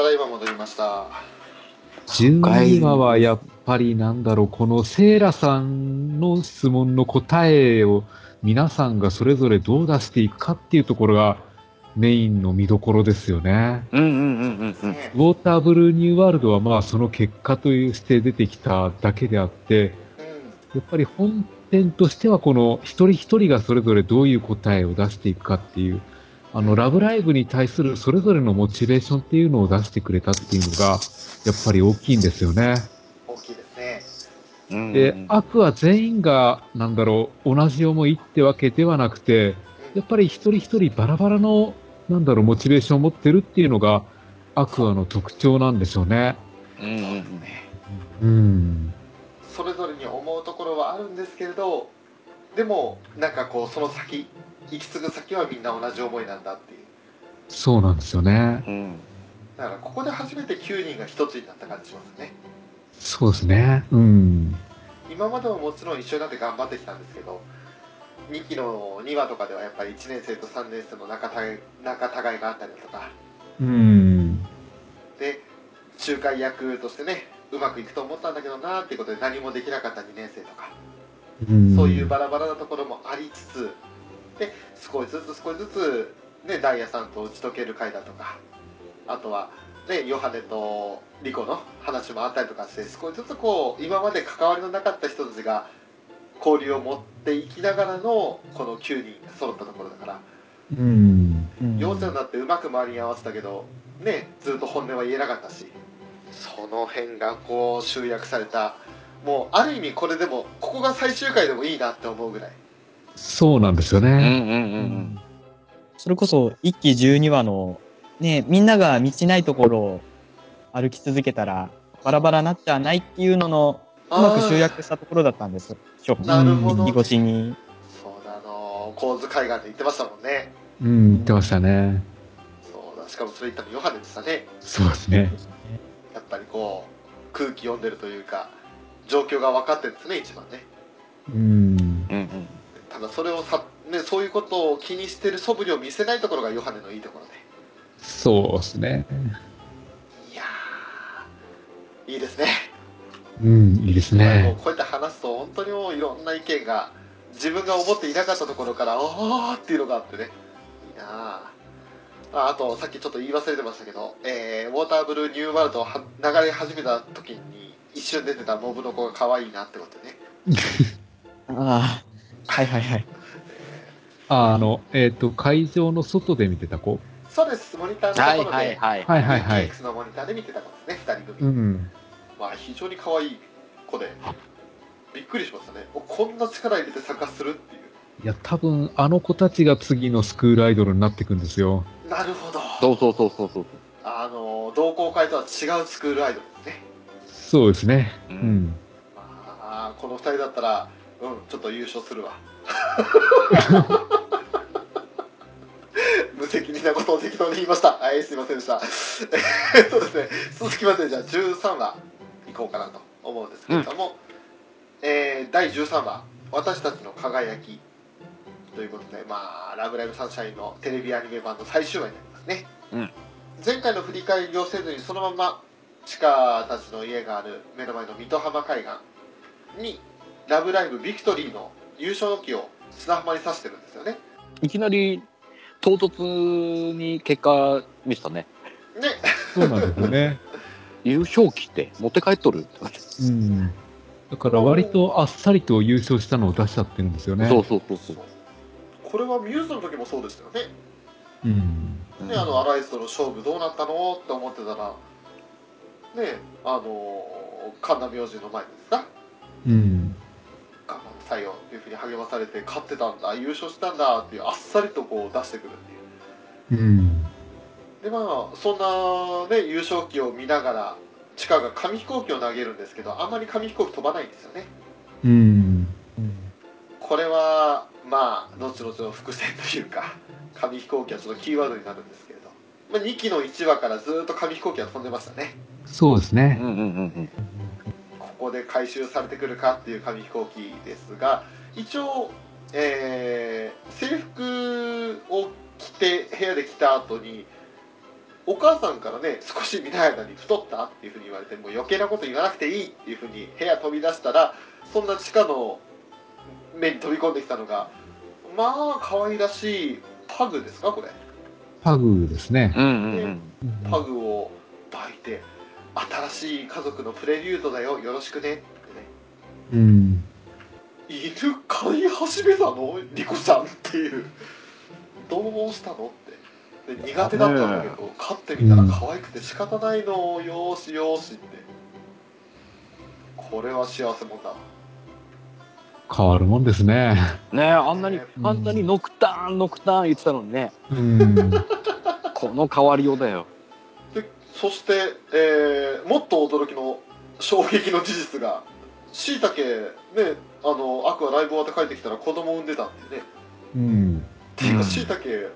ただいま戻りました。12話はやっぱりなんだろう、このセイラさんの質問の答えを皆さんがそれぞれどう出していくかっていうところがメインの見どころですよね。うんうんうんうんうん。ねウォーターブルーニューワールドはまあその結果として出てきただけであって、うんやっぱり本編としてはこの一人一人がそれぞれどういう答えを出していくかっていう、あの、ラブライブに対するそれぞれのモチベーションっていうのを出してくれたっていうのが、やっぱり大きいんですよね。大きいですね。うんで、アクは全員が、なんだろう、同じ思いってわけではなくて、やっぱり一人一人バラバラの、なんだろう、モチベーションを持ってるっていうのが、アクアの特徴なんでしょうね。うんうんうん。うん。それぞれに思うところはあるんですけれど、でも、なんかこう、その先、行き継ぐ先はみんな同じ思いなんだっていう。そうなんですよね。うん。だから、ここで初めて9人が一つになった感じしますね。そうですね。うん。今までももちろん一緒になって頑張ってきたんですけど、2期の2話とかではやっぱり1年生と3年生の仲たい仲違いがあったりだとか、うん。で、仲介役としてね、うまくいくと思ったんだけどなっていうことで何もできなかった2年生とか、うんそういうバラバラなところもありつつ、で、少しずつ少しずつ、ね、ダイヤさんと打ち解ける回だとか、あとは、ね、ヨハネとリコの話もあったりとかして、少しずつこう、今まで関わりのなかった人たちが交流を持っていきながらの、この9人が揃ったところだから、うん。幼稚園だってうまく周りに合わせたけど、ね、ずっと本音は言えなかったし、その辺がこう集約された、もうある意味これでも、ここが最終回でもいいなって思うぐらい。そうなんですようんうんね。うんそれこそ1期12話の、ね、みんなが道ないところを歩き続けたら、バラバラになっちゃわないっていうのの、うまく集約したところだったんです。なるほど1期越しに。そうだ、あの、構図海岸で言ってましたもんね。うん、言ってましたね。そうだ、しかもそれ言ったのヨハネでしたね。そうですね。やっぱりこう、空気読んでるというか、状況が分かってるんですね、一番ね。うん。ただそれをさ、ね、そういうことを気にしてる素振りを見せないところがヨハネのいいところで。そうですね。いやー、いいですね。うん、いいですもうね。こうやって話すと本当にもういろんな意見が自分が思っていなかったところから「ああ」っていうのがあってねいいなあああとさっきちょっと言い忘れてましたけど、えーウォーターブルーニューワールドをは流れ始めた時に一瞬出てたモブの子が可愛いなってことでね ああ、はいはいはい。ああの、えっ、と、会場の外で見てた子？そうですモニターのとはいころで、はいはい。はいはいはい。DX のモニターで見てた子ですね2人う組、ん。まあ非常に可愛い子でびっくりしましたねおこんな力入れて参加するっていういや、多分、あの子たちが次のスクールアイドルになっていくんですよ。なるほどそうそうそうそうそう。あの同好会とは違うスクールアイドルですねそうですね。ううんん。まあこの2人だったらうんちょっと優勝するわ。無責任なことを適当に言いました。はいすいませんでした。えっとですね。続きましてじゃあ13話いこうかなと思うんですけれども、えー第13話「私たちの輝き」ということでまあ「ラブライブサンシャイン」のテレビアニメ版の最終話になりますね、うん。前回の振り返りをせずにそのままチカたちの家がある目の前の水戸浜海岸に「ラブライブビクトリー」の優勝の旗を砂浜に刺してるんですよねいきなり唐突に結果見せたね。ねそうなんですよね。優勝旗って持って帰っとるって感じうん。だから割とあっさりと優勝したのを出しちゃってるんですよね。そうそうそうそう。これはミューズの時もそうでしたよねうん。ね、あのアライスとの勝負どうなったの？って思ってたらねあの神田明神の前ですか？うん。頑張ってたよっていうふうに励まされて勝ってたんだ優勝したんだっていうあっさりとこう出してくるっていううん。でまあそんなね優勝旗を見ながらチカが紙飛行機を投げるんですけどあんまり紙飛行機飛ばないんですよねうん。これはまあ後々の伏線というか紙飛行機はちょっとキーワードになるんですけれど、まあ、2期の1話からずっと紙飛行機は飛んでましたねそうですねうん。うんうんうん。で回収されてくるかっていう紙飛行機ですが一応、えー制服を着て部屋で着た後にお母さんからね少し見ない間に太ったっていうふうに言われてもう余計なこと言わなくていいっていうふうに部屋飛び出したらそんな地下の目に飛び込んできたのがまあ可愛らしいパグですかこれ？パグですね。うんうんうん。パグを抱いて新しい家族のプレリュードだよよろしくね。ってねうん。犬飼い始めたの？リコちゃんっていう。どうしたのって。で苦手だったんだけど飼ってみたら可愛くて仕方ないの。よーしよーしって。これは幸せもんだ。わ変わるもんですね。ねえ、あんなにう、ん。あんなにノクターン、ノクターン言ってたのにね、うん。この変わりようだよ。でそして、えーもっと驚きの衝撃の事実がしいたけねあのアクアライブ終わって帰ってきたら子供産んでたってねうん。っていううんかしいたけ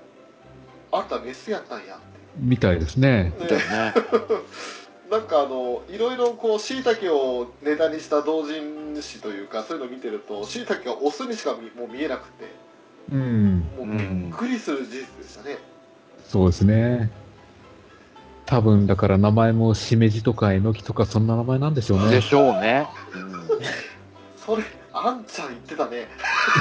あんたメスやったんやみたいですね。ね。なんかあのいろいろこうしいたけをネタにした同人誌というかそういうのを見てるとしいたけがオスにしかみもう見えなくてうん。もうびうんっくりする事実でしたね、そうですね。多分、だから名前もしめじとかえのきとかそんな名前なんでしょうね。でしょうね。それあんちゃん言ってたね。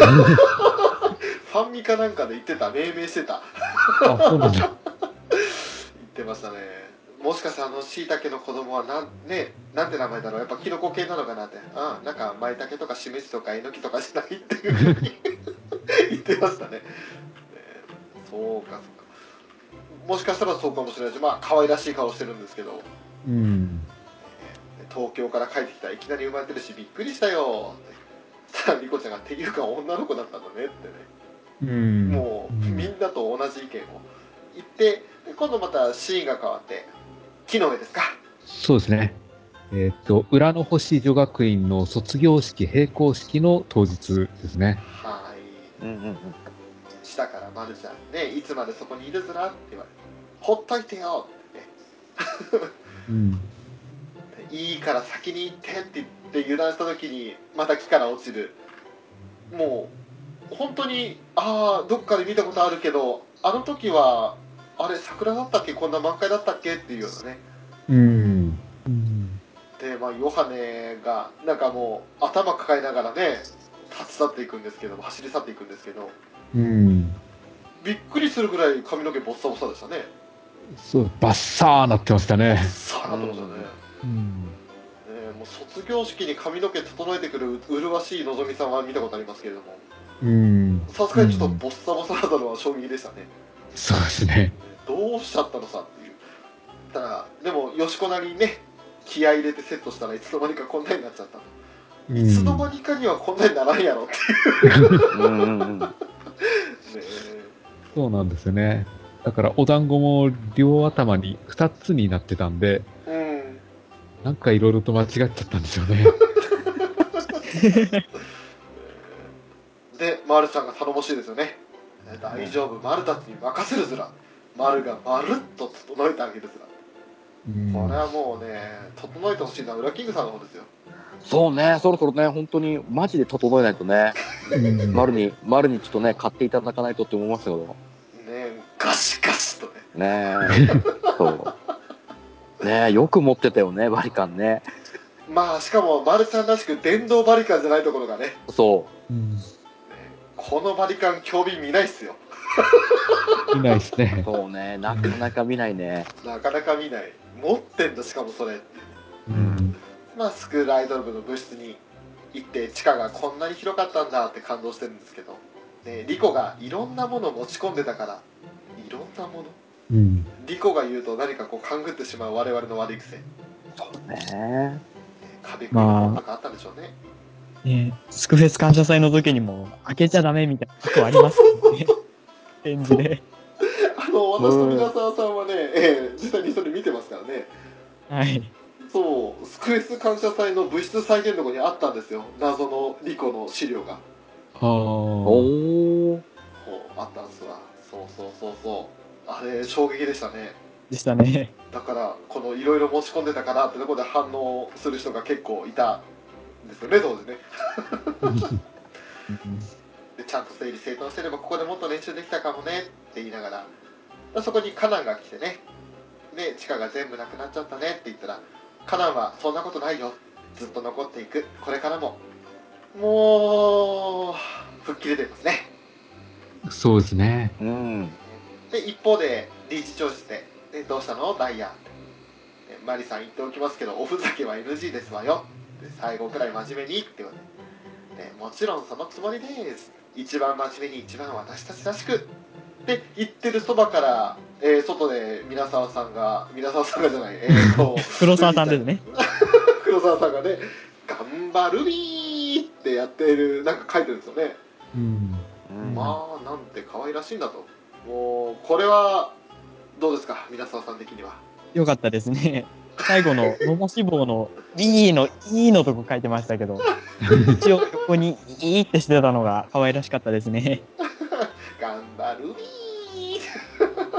ファンミかなんかで言ってた命名してた。あ、そうなんだ。言ってましたね。もしかしてあのしいたけの子供はなんねなんて名前だろう。やっぱキノコ系なのかなって。あなんかまいたけとかしめじとかえのきとかしないっていうふうに 言ってましたね。ねそうかそうかもしかしたらそうかもしれないしまあ可愛らしい顔してるんですけどうん。東京から帰ってきたらいきなり生まれてるしびっくりしたよってそしたらリコちゃんが「っていうか女の子だったのね」ってねうん。もううんみんなと同じ意見を言ってで今度またシーンが変わって木の上ですかそうですね。えーっと、裏の星女学院の卒業式、閉校式の当日ですね。はいうんうんうん。下からまるちゃん。ねいつまでそこにいるずらって言われて。ほっといてよって。ねうん。でいいから先に行ってって言って油断した時にまた木から落ちる。もう本当にああどっかで見たことあるけどあの時はあれ桜だったっけ？こんな満開だったっけ？っていうようなね。うん。うん。でまあヨハネがなんかもう頭抱えながらね立ち去っていくんですけど走り去っていくんですけどうん。びっくりするぐらい髪の毛ボッサボサでしたねそう、バッサーなってましたね。さあなってましたね、うん。ねもう卒業式に髪の毛整えてくる麗しいのぞみさんは見たことありますけれどもうん。さすがにちょっとボッサボサだったのは衝撃でしたね、そうですね。どうしちゃったのさっていうただでもよしこなりにね気合い入れてセットしたらいつの間にかこんなになっちゃったうんいつの間にかにはこんなにならんやろっていうそうなんですよね。だから、お団子も両頭に2つになってたんで、うんなんかいろいろと間違っちゃったんでしょうね。で、マルちゃんが頼もしいですよね。大丈夫、マルたちに任せるずら。マルがまるっと整えてあげるずら。うんこれはもうね、整えてほしいのはウラキングさんの方ですよ。そうね、そろそろね、本当にマジで整えないとね、うん丸に、丸にちょっとね、買っていただかないとって思いますよ。ねガシガシとね。ねえ。そう。ねえ、よく持ってたよね、バリカンね。まあ、しかも、マルちゃんらしく電動バリカンじゃないところがね、そうこのバリカン、興味見ないっすよ。いないですう。ね。そうね、なかなか見ないね。なかなか見ない。持ってんだ、しかもそれ。うん。まあ、スクールアイドル部の部室に行って、地下がこんなに広かったんだって感動してるんですけど、ね、リコがいろんなものを持ち込んでたから、いろんなものうん。リコが言うと何かこう勘ぐってしまう我々の悪い癖、ね、そうね。壁クリとかあったんでしょうね、ねスクフェス感謝祭の時にも、開けちゃダメみたいなことありますよね。展示で。あの私と皆沢さんはね、ええ実際にそれ見てますからねはい。そうスクエス感謝祭の物質再現のとこにあったんですよ。謎のリコの資料が。ああ。おあったんですわ。そうそうそうそう。あれ衝撃でしたね。でしたね。だからこのいろいろ持ち込んでたからってところで反応する人が結構いたんですよね当時ね。でちゃんと整理整頓してればここでもっと練習できたかもねって言いながら。そこにカナンが来てね。ね地下が全部なくなっちゃったねって言ったらカナンはそんなことないよ。ずっと残っていく。これからも。もう吹っ切れてますね。そうですね。うん。で一方で理事長室で「えどうしたの？ダイヤ」えマリさん言っておきますけどおふざけは NG ですわよ」で最後くらい真面目にって言われて、ね、もちろんそのつもりです。一番真面目に一番私たちらしくって言ってるそばから、えー外で皆沢さんが皆沢さんがじゃないえー、と 黒沢さんですね。黒沢さんがね「頑張るびー」ってやってるなんか書いてるんですよねうん。うんまあなんて可愛らしいんだともうこれはどうですか皆沢さん的にはよかったですね。最後の野茂志望の B の E のとこ書いてましたけど、一応横に E ってしてたのが可愛らしかったですね。頑張るびー。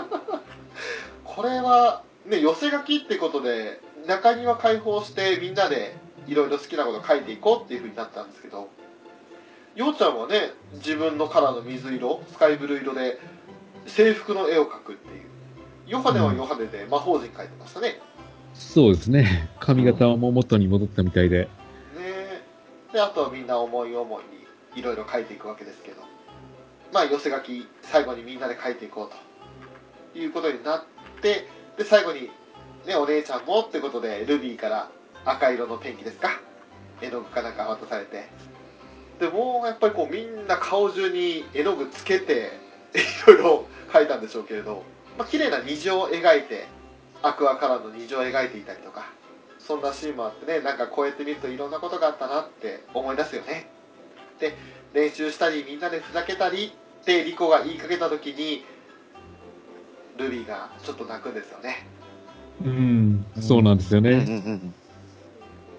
これはね寄せ書きってことで中庭開放してみんなでいろいろ好きなこと書いていこうっていうふうになったんですけどようちゃんはね自分のカラーの水色スカイブルー色で制服の絵を描くっていう。ヨハネはヨハネで魔法陣描いてましたね、そうですね。髪型はもう元に戻ったみたいで。ね。であとはみんな思い思いにいろいろ書いていくわけですけどまあ寄せ書き最後にみんなで書いていこうと。いうことになってで最後にねお姉ちゃんもってことでルビーから赤色のペンキですか。絵の具かなんか渡されて。でもうやっぱりこうみんな顔中に絵の具つけていろいろ書いたんでしょうけれど、まあ綺麗な虹を描いてアクアカラーの虹を描いていたりとかそんなシーンもあってねなんかこうやって見るといろんなことがあったなって思い出すよね。で練習したりみんなでふざけたりってリコが言いかけた時にルビーがちょっと泣くんですよねうん。そうなんですようんうね。ん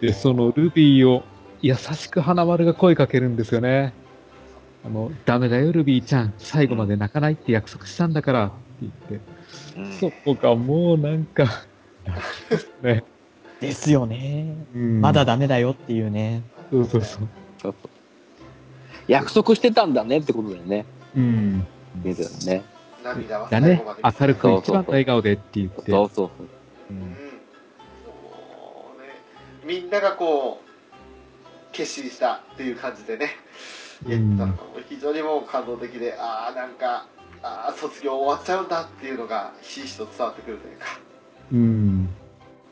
で、そのルビーを優しく花丸が声かけるんですよね。あの、ダメだよ、ルビーちゃん。最後まで泣かないって約束したんだから。って言って。うんそこがもうなんか、ね。ですよね。うんまだダメだよっていうね。そうそうそう。そうそう約束してたんだねってことだよね。うん。見てたね。涙はだね明るく一番の笑顔でって言って。そうそうう。ん。もうね。みんながこう決心したっていう感じでね。うん。言ったの。が非常にもう感動的でああなんかああ卒業終わっちゃうんだっていうのがひしひしと伝わってくるというか。うん。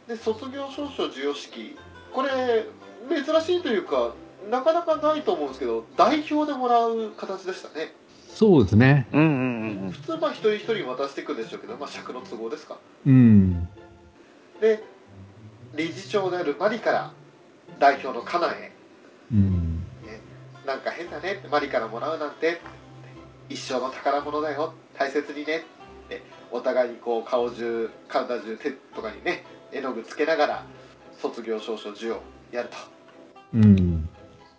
で卒業証書授与式。これ珍しいというかなかなかないと思うんですけど代表でもらう形でしたねそうですね。うんうんうん普通まあ一人一人渡していくんでしょうけど、まあ、尺の都合ですかうん。で理事長であるマリから代表のカナンへうん。なんか変だねマリからもらうなんて一生の宝物だよ大切にねってお互いにこう顔中体中手とかにね絵の具つけながら卒業証書授与やるとうん。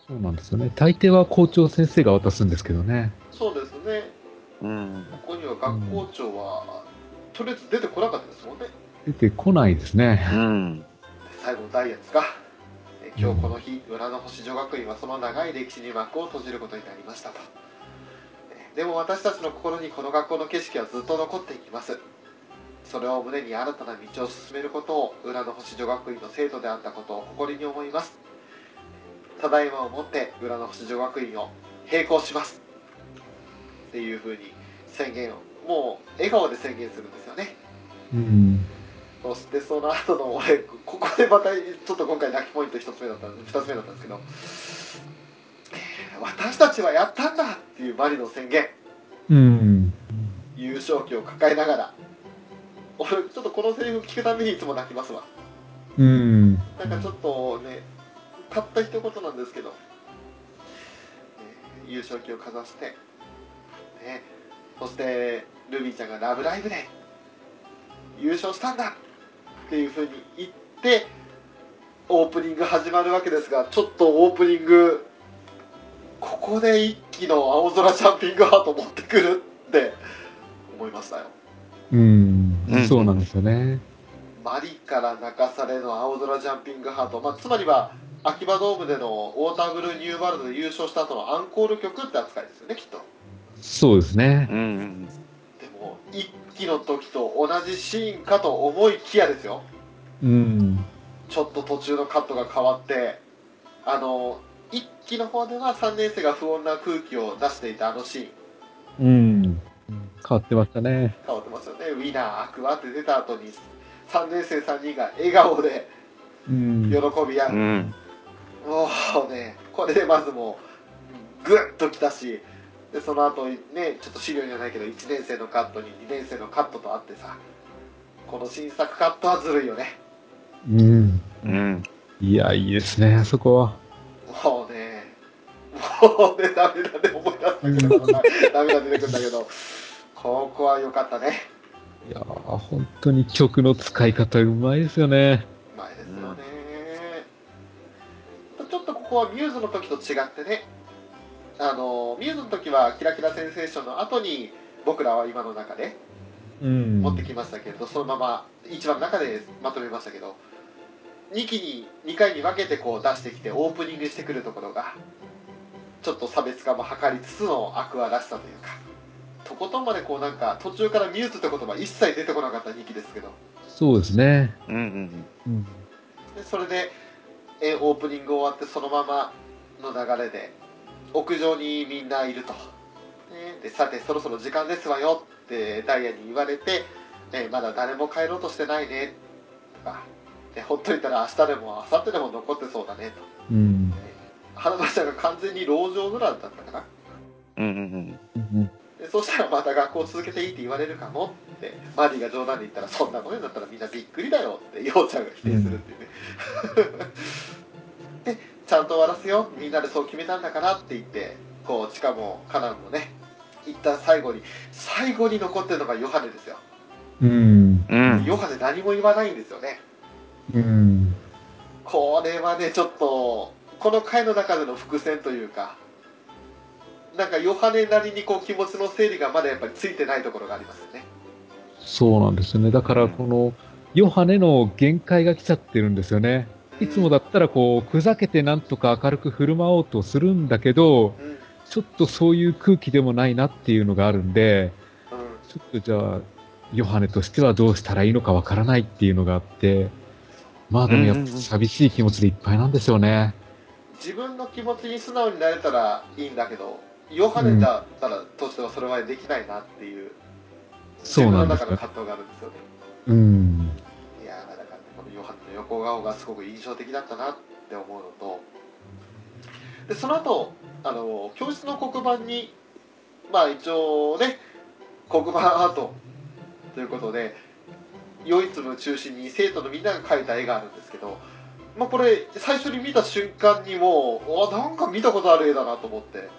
そうなんですよね。大抵は校長先生が渡すんですけどね。そうですね。うん。ここには学校長は、とりあえず出てこなかったですもんね。出てこないですね。うん。で最後のダイヤですかえ今日この日浦の星女学院はその長い歴史に幕を閉じることになりましたと。えでも私たちの心にこの学校の景色はずっと残っていきます。それを胸に新たな道を進めることを浦の星女学院の生徒であったことを誇りに思います。ただいまをもって浦の星女学院を閉校しますっていうふうに宣言をもう笑顔で宣言するんですよねうん。そしてその後の俺ここでまたちょっと今回泣きポイント一つ目だった二つ目だったんですけど私たちはやったんだっていうマリの宣言うん。優勝旗を抱えながら俺ちょっとこのセリフ聞くたびにいつも泣きますわうん。なんかちょっとねたった一言なんですけど、ね優勝旗をかざして、ね、そしてルビーちゃんが「ラブライブ!」で優勝したんだっていうふうに言ってオープニング始まるわけですがちょっとオープニングここで一気の青空ジャンピングハート持ってくるって思いましたようんうん。そうなんですよね。マリから泣かされの青空ジャンピングハート、まあ、つまりは秋葉ドームでのウォーターブルーニューワールドで優勝した後のアンコール曲って扱いですよねきっとそうですね。うんうん。でも一期の時と同じシーンかと思いきやですようん。ちょっと途中のカットが変わってあの1期の方では3年生が不穏な空気を出していたあのシーンうん。変わってましたね。変わってますよねウィナーアクアって出た後に3年生3人が笑顔でうん。喜び合う、うん。もうねこれでまずもうグッときたしでその後ねちょっと資料じゃないけど1年生のカットに2年生のカットとあってさこの新作カットはずるいよねうん。うん。いや、いいですね、あそこは。もうねもうねダメだね思い出すだけどダメだ出てくるんだけどここは良かったねいやー、本当に曲の使い方うまいですよね。うまいですよね、ちょっとここはミューズの時と違ってねあのミューズの時は「キラキラセンセーション」の後に僕らは今の中でうん。持ってきましたけれど、そのまま一番の中でまとめましたけど2期に2回に分けてこう出してきてオープニングしてくるところがちょっと差別化も図りつつのアクアらしさというかとことんまでこうなんか途中からミューズって言葉一切出てこなかった2期ですけどそうですね。うんうんうん。でそれでえオープニング終わってそのままの流れで屋上にみんないると、ねでさてそろそろ時間ですわよ。ってダイヤに言われて、ねまだ誰も帰ろうとしてないね。とかでほっといたら明日でも明後日でも残ってそうだね。と。うん。花田ちゃんが完全に籠城村だったかな。うん。うんうん。うんでそしたらまた学校続けていいって言われるかも。って。マリーが冗談で言ったらそんなことになったらみんなびっくりだよ。ってようちゃんが否定するっていうね、でちゃんと終わらせようみんなでそう決めたんだからって言ってこうチカもカナンもね一旦最後に最後に残ってるのがヨハネですよ、うん。うん。ヨハネ何も言わないんですよねうん。これはねちょっとこの回の中での伏線というかなんかヨハネなりにこう気持ちの整理がまだやっぱりついてないところがありますよねそうなんですよね。だから、この、ヨハネの限界が来ちゃってるんですよね。いつもだったら、こう、ふざけてなんとか明るく振る舞おうとするんだけど、ちょっとそういう空気でもないなっていうのがあるんで、ちょっとじゃあ、ヨハネとしてはどうしたらいいのかわからないっていうのがあって、まあでもやっぱ寂しい気持ちでいっぱいなんでしょうね。自分の気持ちに素直になれたらいいんだけどヨハネだったらとしてはそれはできないなっていう自そう分なんですよ。の中の葛藤があるんですよねうん。いやーだからこのヨハネの横顔がすごく印象的だったなって思うのとでその後あの教室の黒板にまあ一応ね黒板アートということで唯一の中心に生徒のみんなが描いた絵があるんですけど、まあ、これ最初に見た瞬間にもうあなんか見たことある絵だなと思って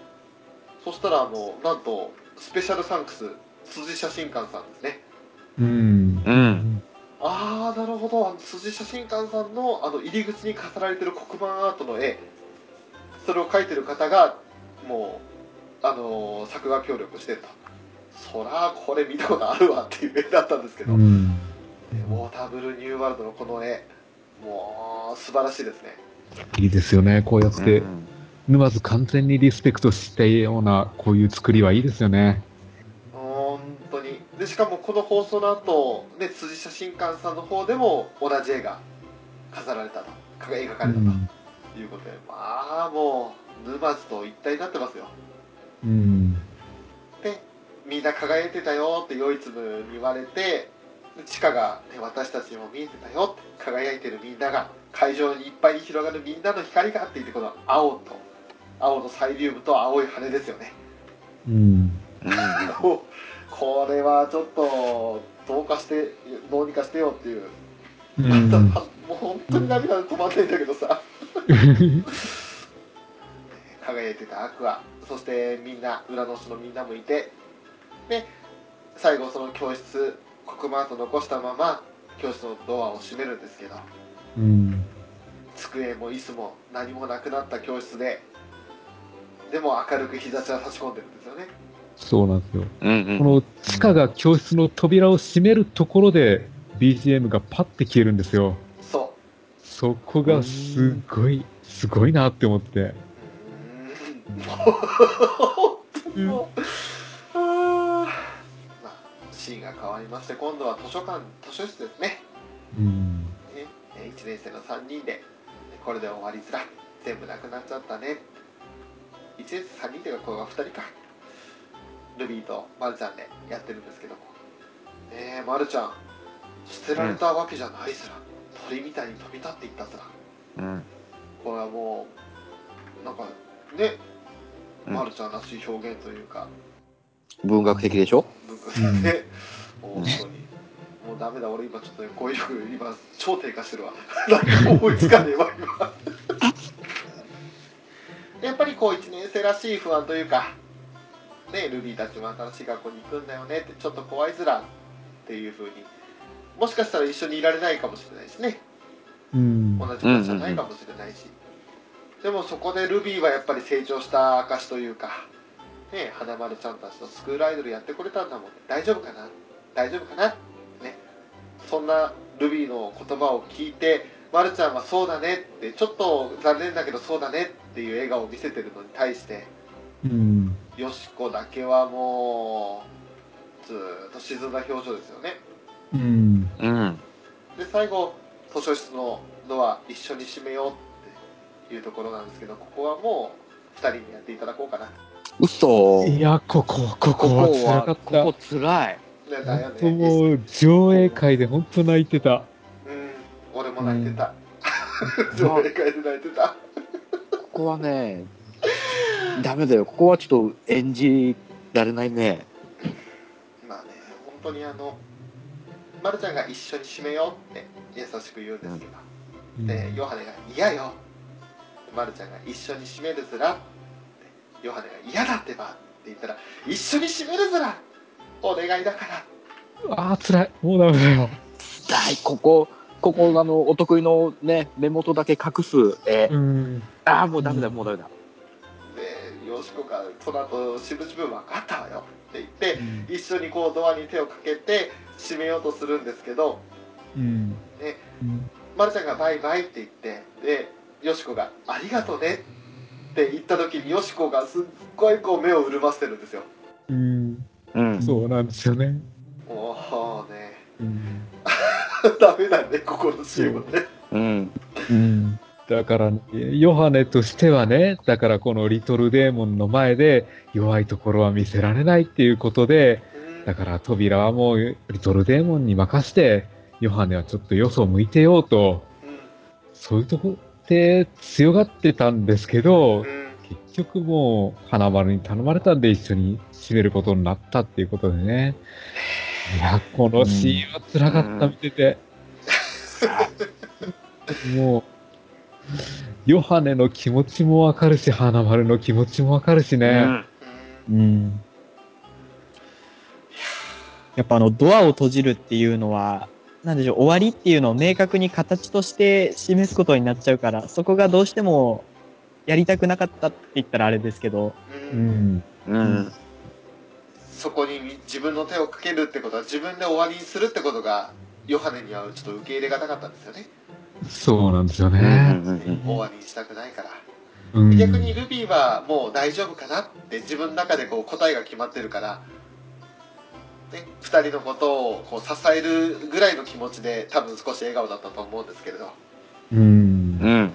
そしたらあのなんとスペシャルサンクス辻写真館さんですねうん。うん。ああなるほど。あの辻写真館さんのあの入り口に飾られてる黒板アートの絵。それを描いてる方がもうあのー作画協力してるとそらこれ見たことあるわっていう絵だったんですけど、うん。ウォーターブルーニューワールドのこの絵。もう素晴らしいですね。いいですよね。こうやって、沼津完全にリスペクトしたような、こういう作りはいいですよね。でしかもこの放送の後ね辻写真館さんの方でも同じ絵が飾られたと描かれたと、うん。ということでまあもう沼津と一体になってますようん。でみんな輝いてたよって余一部に言われてで地下が、ね、私たちにも見えてたよって輝いてるみんなが会場にいっぱいに広がるみんなの光がって言ってこの青と青のサイリウムと青い羽ですよねうん。ここれはちょっとどうかしてどうにかしてよっていう、うん。もう本当に涙で止まんないんだけどさ。輝いてたアクア。そしてみんな裏の巣のみんなもいて。で最後その教室黒板と残したまま教室のドアを閉めるんですけど。うん。机も椅子も何もなくなった教室ででも明るく日差しが差し込んでるんですよねそうなんですよ。うんこの地下が教室の扉を閉めるところで BGM がパッて消えるんですよ。そそこがすごい、すごいなって思って。もう本当にもうあー。まあシーンが変わりまして今度は図書館図書室ですね。うん。ね。え1年生の3人でこれで終わりづら全部なくなっちゃったね。1年生3人というかこれは2人かルビーとマルちゃんでやってるんですけど。もねえマルちゃん捨てられたわけじゃないずら、鳥みたいに飛び立っていったずら。うん。これはもうなんかね、うん。マルちゃんらしい表現というか。文学的でしょ？文化ね、本当に。もうダメだ。俺今ちょっとね語彙力今超低下してるわ。なんか思いつかねえわ今。やっぱりこう1年生らしい不安というかねルビーたちも新しい学校に行くんだよねってちょっと怖いずらっていうふうにもしかしたら一緒にいられないかもしれないしね。うん。同じクラスじゃないかもしれないし、でもそこでルビーはやっぱり成長した証というか、ね、花丸ちゃんたちとスクールアイドルやってくれたんだもん。大丈夫かな？大丈夫かな？ね。そんなルビーの言葉を聞いてまるちゃんはそうだねってちょっと残念だけどそうだねっていう笑顔を見せてるのに対してうん。よしこだけはもうずーっと沈んだ表情ですよねうん。うん。で最後図書室のドア一緒に閉めようっていうところなんですけどここはもう2人にやっていただこうかな嘘いや、ここ、ここは辛かった。ここ辛い。ねだよ本当ねもう、上映会で本当泣いてた。うん俺も泣いてた、上映会で泣いてたここはね、ダメだよ。ここはちょっと演じられないね。まあね本当にあのまるちゃんが一緒に閉めようって優しく言うんですけど、うんでヨハネが「嫌よ」まるちゃんが「一緒に閉めるずら」ってヨハネが「嫌だってば」って言ったら「一緒に閉めるずらお願いだから」ああ、辛い。もうダメだよ。だい、ここ、ここ、あの、お得意のね、目元だけ隠す絵。うん。ああ、もうダメだ、もうダメだ。でよしこがその後しぶしぶ分かったわよって言って一緒にこうドアに手をかけて閉めようとするんですけどうん。ねうん。まるちゃんがバイバイって言ってでよしこが「ありがとね」って言った時によしこがすっごいこう目を潤ませてるんですようん。うん。そうなんですよね。もうねうん。ダメだねここのシーンはねうん。うん。だから、ヨハネとしてはね、だからこのリトルデーモンの前で弱いところは見せられないっていうことで、うんだから扉はもうリトルデーモンに任して、ヨハネはちょっとよそを向いてようと、うんそういうとこって強がってたんですけど、うん結局もう花丸に頼まれたんで一緒に締めることになったっていうことでね。いや、このシーンは辛かった、うん見てて。もう、ヨハネの気持ちもわかるし、花丸の気持ちもわかるしね。うんうん。やっぱあの、ドアを閉じるっていうのは、なんでしょう、終わりっていうのを明確に形として示すことになっちゃうから、そこがどうしてもやりたくなかったって言ったらあれですけど、ううんん。うん。そこに自分の手をかけるってことは自分で終わりにするってことがヨハネにはちょっと受け入れがたかったんですよね、そうなんですようん。ね。終わりにしたくないからうん逆にルビーはもう大丈夫かなって自分の中でこう答えが決まってるから、ね、2人のことをこう支えるぐらいの気持ちで多分少し笑顔だったと思うんですけれどうん。うん。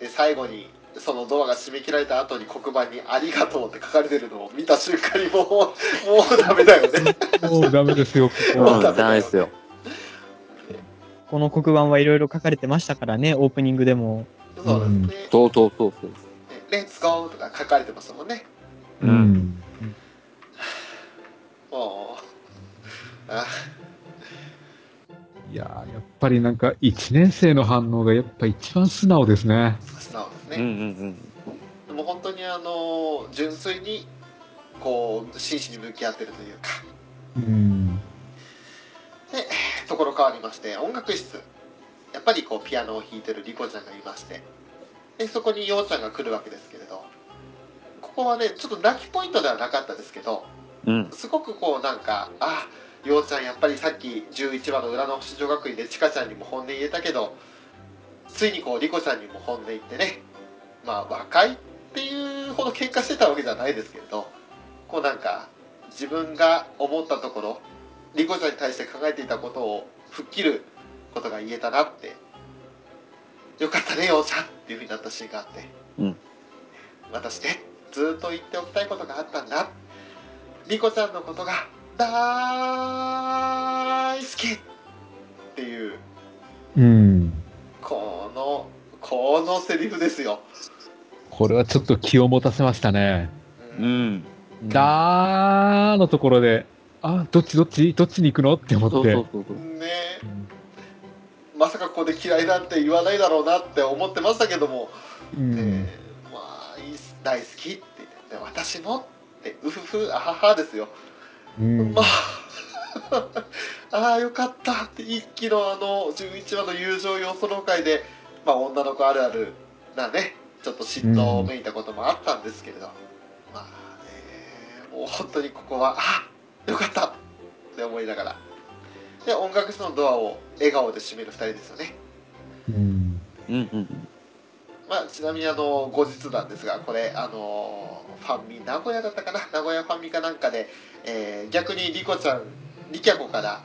で最後にそのドアが閉め切られた後に黒板に「ありがとう」って書かれてるのを見た瞬間にもうもうダメだよねもうダメですよ、ここは。うん、ダメですよ。この黒板はいろいろ書かれてましたからね、オープニングでも。そうですねそうそうそうそう。「レッツゴー」とか書かれてましたもんねううんん。もうあいやーやっぱりなんか1年生の反応がやっぱ一番素直ですね。素直ですね、うんうんでも本当にあの純粋にこう真摯に向き合ってるというかうん。でところ変わりまして音楽室やっぱりこうピアノを弾いてるリコちゃんがいましてでそこにようちゃんが来るわけですけれどここはねちょっと泣きポイントではなかったですけどうん。うん。すごくこうなんかあようちゃんやっぱりさっき11話の裏の星女学院でちかちゃんにも本音言えたけどついにこうリコちゃんにも本音言ってねまあ若いっていうほど喧嘩してたわけじゃないですけれどこうなんか自分が思ったところリコちゃんに対して考えていたことを吹っ切ることが言えたなって。よかったねようちゃんっていうふうになったシーンがあって、うん。私ねずっと言っておきたいことがあったんだ。リコちゃんのことが大好きっていう。うん。このこのセリフですよ、これはちょっと気を持たせましたね。うん。だーのところで、あ、どっちどっちどっちに行くの？って思って。ね。まさかここで嫌いなんて言わないだろうなって思ってましたけども、うん。えーまあ大好きって言ってで私もってうふふあははですよ、うん。まあ ああよかったって一気のあの11話の友情要素の会で、まあ、女の子あるあるなねちょっと嫉妬めいたこともあったんですけれど、まあねもう本当にここはあよかった。って思いながら。で音楽室のドアを笑顔で閉める2人ですよね。うん。うんうんまあ、ちなみにあの後日なんですがこれあのファンミ名古屋だったかな？名古屋ファンミかなんかで、えー逆にリコちゃんリキャコから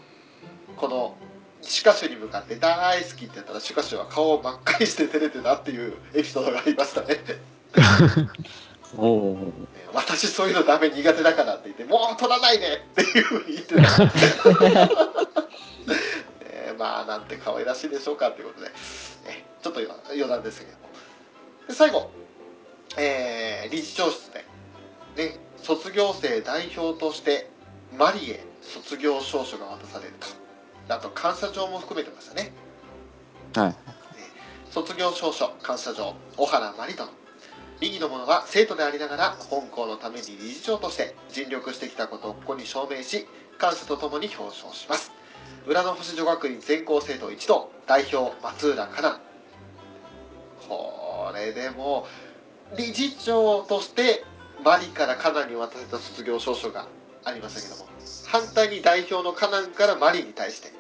このシュカシュに向かって「大好き」って言ったらシュカシュは顔を真っ赤にして照れてたっていうエピソードがありましたね。うん。おー私そういうのダメ苦手だからって言って「もう取らないで!」っていうふうに言ってたえーまあなんて可愛らしいでしょうかということで、えちょっと余談ですけれどもで最後、えー理事長室で、ね、卒業生代表としてマリへ卒業証書が渡されるとあと感謝状も含めてましたねはい。卒業証書感謝状小原マリ殿右の者は生徒でありながら本校のために理事長として尽力してきたことをここに証明し感謝とともに表彰します。裏の星女学院全校生徒一同代表松浦香奈これでも理事長としてマリからカナンに渡せた卒業証書がありましたけども反対に代表のカナンからマリに対して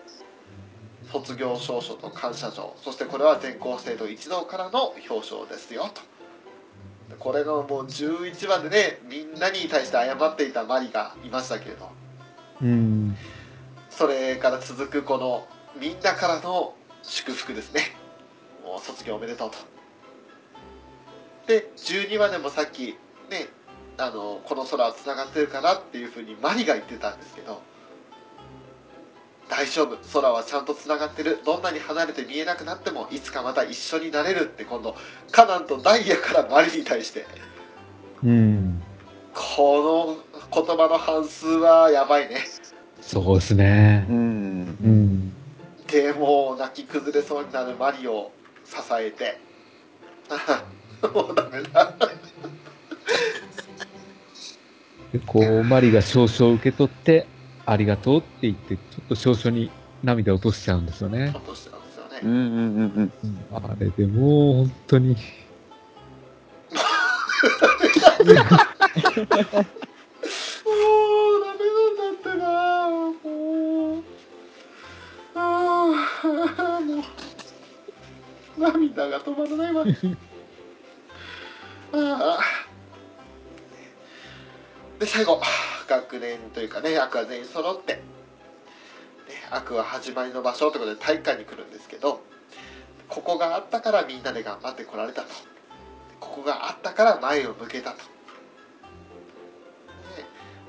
卒業証書と感謝状そしてこれは全校生徒一同からの表彰ですよと。これがもう11話でねみんなに対して謝っていたマリがいましたけれど。うん。それから続くこのみんなからの祝福ですね。もう卒業おめでとうと。で12話でもさっきねあのこの空はつながってるからっていうふうにマリが言ってたんですけど大丈夫空はちゃんとつながってるどんなに離れて見えなくなってもいつかまた一緒になれるって今度カナンとダイヤからマリに対してうん。この言葉の半数はやばいねそうですねう。ん。うん。でもう泣き崩れそうになるマリを支えて もうダメだで、こう、マリが証書を受け取って、ありがとうって言って、ちょっと証書に涙を落としちゃうんですよね。落としてたんですよねうんうんうんうん。あれでもう、本当に。もうダメなんだってなもうああもう涙が止まらないわああ で最後学年というかね悪は全員揃って、ね、悪は始まりの場所ということで体育館に来るんですけどここがあったからみんなで頑張ってこられたと。ここがあったから前を向けたと。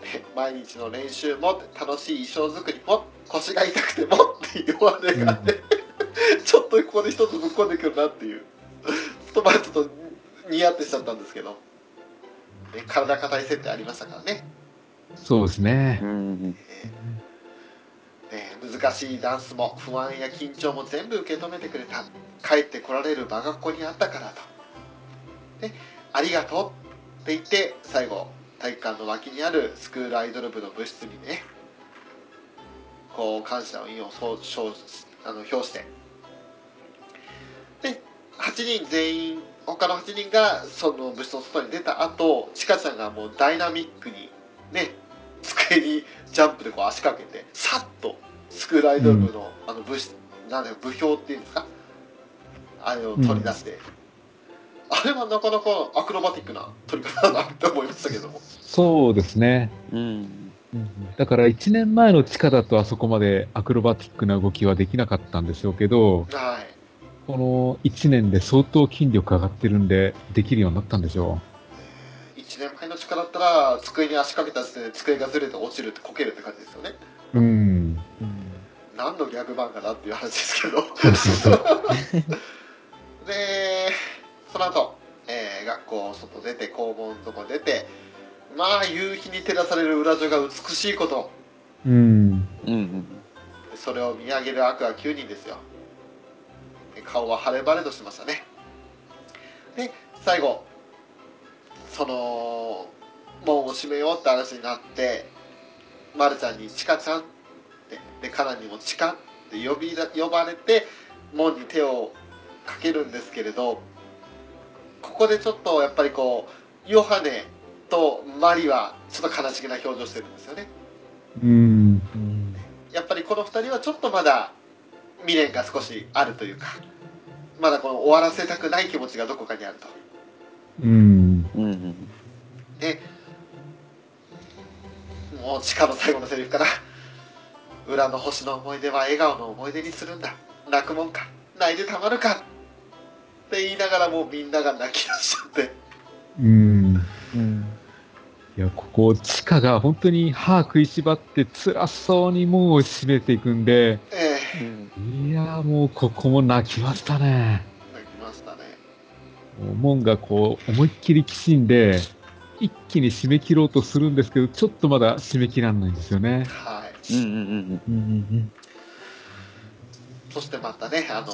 ね毎日の練習も楽しい衣装作りも腰が痛くてもっていうお話があって、ちょっとここで一つぶっ込んでくるなっていう。ちょっと前ちょっとニヤってしちゃったんですけど、ね、体硬い設定ありましたからね。そうですね。う。ん。ね難しいダンスも不安や緊張も全部受け止めてくれた。帰ってこられる場がここにあったからと。でありがとうって言って最後体育館の脇にあるスクールアイドル部の部室にねこう感謝の意をそう表あの表して。で8人全員他の8人がその部室の外に出た後ちかちゃんがもうダイナミックにね机にジャンプでこう足かけてさっとスクールアイドル部の,、あの部室なんだよ部標っていうんですか？あれを取り出して、あれはなかなかアクロバティックな取り方だなって思いましたけどもそうですね。うん。だから1年前の地下だとあそこまでアクロバティックな動きはできなかったんでしょうけど、はい。この1年で相当筋力上がってるんで、できるようになったんでしょ1年前の力だったら、机に足かけた時点で机がずれて落ちるってこけるって感じですよね。う。うん。何のギャグ漫画だっていう話ですけど。そうそうそう。で、その後、えー学校外出て、校門のとこ出て、まあ、夕日に照らされる裏女が美しいこと。うん。うんうん。それを見上げる悪は9人ですよ。で顔は晴れ晴れとしてましたね。で、最後、その、門を閉めようって話になって、まるちゃんにチカちゃんって、で、カナにもチカって呼びだ呼ばれて、門に手をかけるんですけれど、ここでちょっとやっぱりこう、ヨハネとマリはちょっと悲しげな表情してるんですよね。うん。うん。やっぱりこの2人はちょっとまだ未練が少しあるというかまだこの終わらせたくない気持ちがどこかにあるとうん。うんうん。でもう地下の最後のセリフから「裏の星の思い出は笑顔の思い出にするんだ泣くもんか泣いてたまるか」って言いながらもうみんなが泣き出しちゃってうん。うん。いや、ここ、地下が本当に歯食いしばって辛そうに門を閉めていくんで、えうんいや、もうここも泣きましたね。え泣きましたねもう門がこう、思いっきりきしんで、一気に締め切ろうとするんですけど、ちょっとまだ締め切らんないんですよね。はいうんうんうんうんそしてまたねあの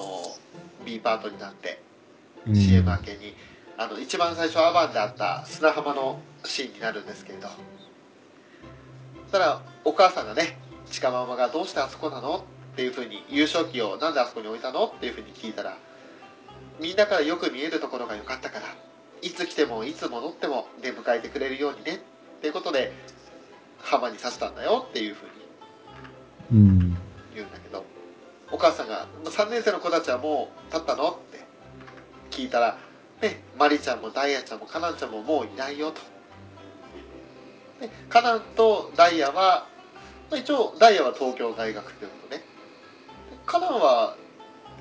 B パートになってうん CM 明けにあの一番最初アバンであった砂浜のシーンになるんですけれどそしたらお母さんがねチカママが「どうしてあそこなの?」っていうふうに優勝旗をなんであそこに置いたの？っていうふうに聞いたらみんなからよく見えるところが良かったからいつ来てもいつ戻っても出迎えてくれるようにねっていうことで浜に刺したんだよっていうふうに。言うんだけどお母さんが「3年生の子たちはもう立ったの?」って聞いたら、ね、マリちゃんもダイヤちゃんもカナンちゃんももういないよと。でカナンとダイヤはま一応ダイヤは東京大学ということねカナンは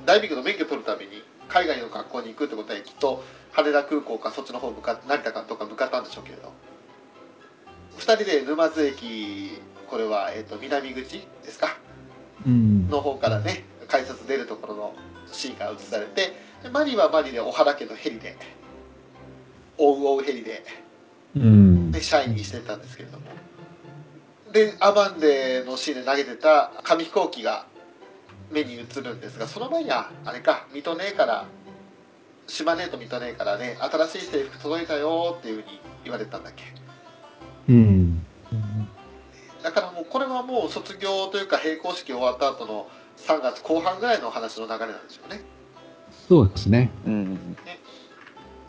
ダイビングの免許取るために海外の学校に行くってことはきっと羽田空港かそっちの方向かって成田かとか向かったんでしょうけれど2人で沼津駅これは、えー、と南口ですか？うん。の方からね改札出るところのシーンが映されてでマリはマリで小原家のヘリで追う追うヘリでうん。で社員にしてたんですけれどもでアバンデのシーンで投げてた紙飛行機が目に映るんですがその前にはあれか水戸姉から島根と水戸姉からね新しい制服届いたよっていうふうに言われたんだっけ？うん。だからもうこれはもう卒業というか並行式終わった後の3月後半ぐらいの話の流れなんですよねそうですね。うんうん。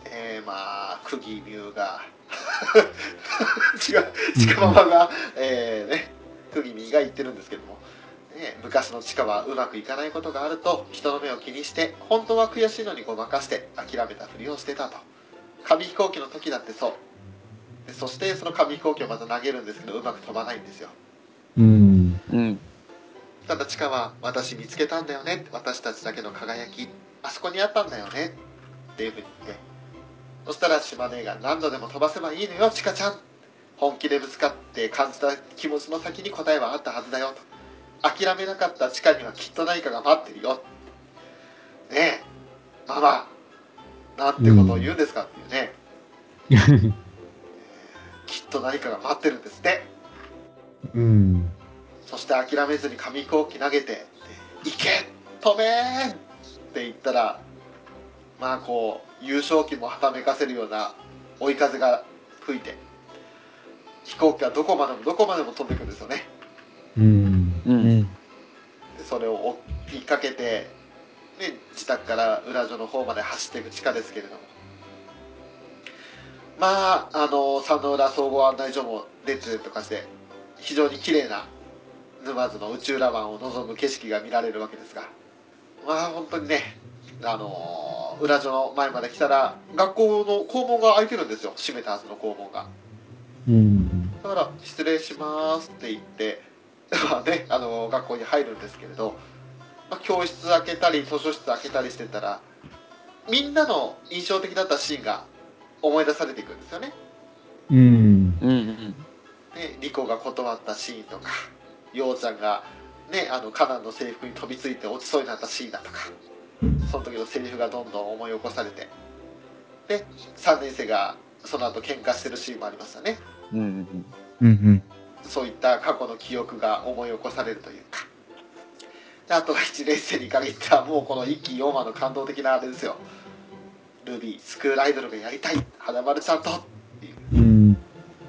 えー、まあ釘美優が 違う近ママが、えーね釘美が言ってるんですけども、ね、昔の地下はうまくいかないことがあると人の目を気にして本当は悔しいのにごまかして諦めたふりをしてたと。紙飛行機の時だってそう。でそしてその紙飛行機をまた投げるんですけどうまく飛ばないんですよ。うん。うん。ただ地下は私見つけたんだよね。私たちだけの輝き。あそこにあったんだよね。っていうふうに言って。そしたら島根が何度でも飛ばせばいいのよチカちゃん。本気でぶつかって感じた気持ちの先に答えはあったはずだよと諦めなかった地下にはきっと何かが待ってるよ。ねえ。ママなんてことを言うんですかっていうね、きっと何かが待ってるんですって。うん。そして諦めずに紙飛行機投げて「行け飛べ!」って言ったらまあこう優勝旗もはためかせるような追い風が吹いて飛行機がどこまでもどこまでも飛んでいくんですよねかけて、ね、自宅から裏所の方まで走っていく地下ですけれども。まああの三の浦総合案内所も出てとかして非常に綺麗な沼津の宇宙ラ湾を望む景色が見られるわけですが。まあ本当にねあの裏所の前まで来たら学校の校門が開いてるんですよ。閉めたはずの校門が。うん。だから「失礼します」って言って まあねあの学校に入るんですけれど、まあ、教室開けたり図書室開けたりしてたらみんなの印象的だったシーンが思い出されていくんですよね。うん。うんうんねリコが断ったシーンとかようちゃんがねあのカナンの制服に飛びついて落ちそうになったシーンだとかその時のセリフがどんどん思い起こされてで3年生がその後喧嘩してるシーンもありましたねうんうんうんうん。そういった過去の記憶が思い起こされるというかであとは1年生に限ってはもうこの一期4話の感動的なあれですよルビースクールアイドルがやりたい花丸ちゃんとっていううん。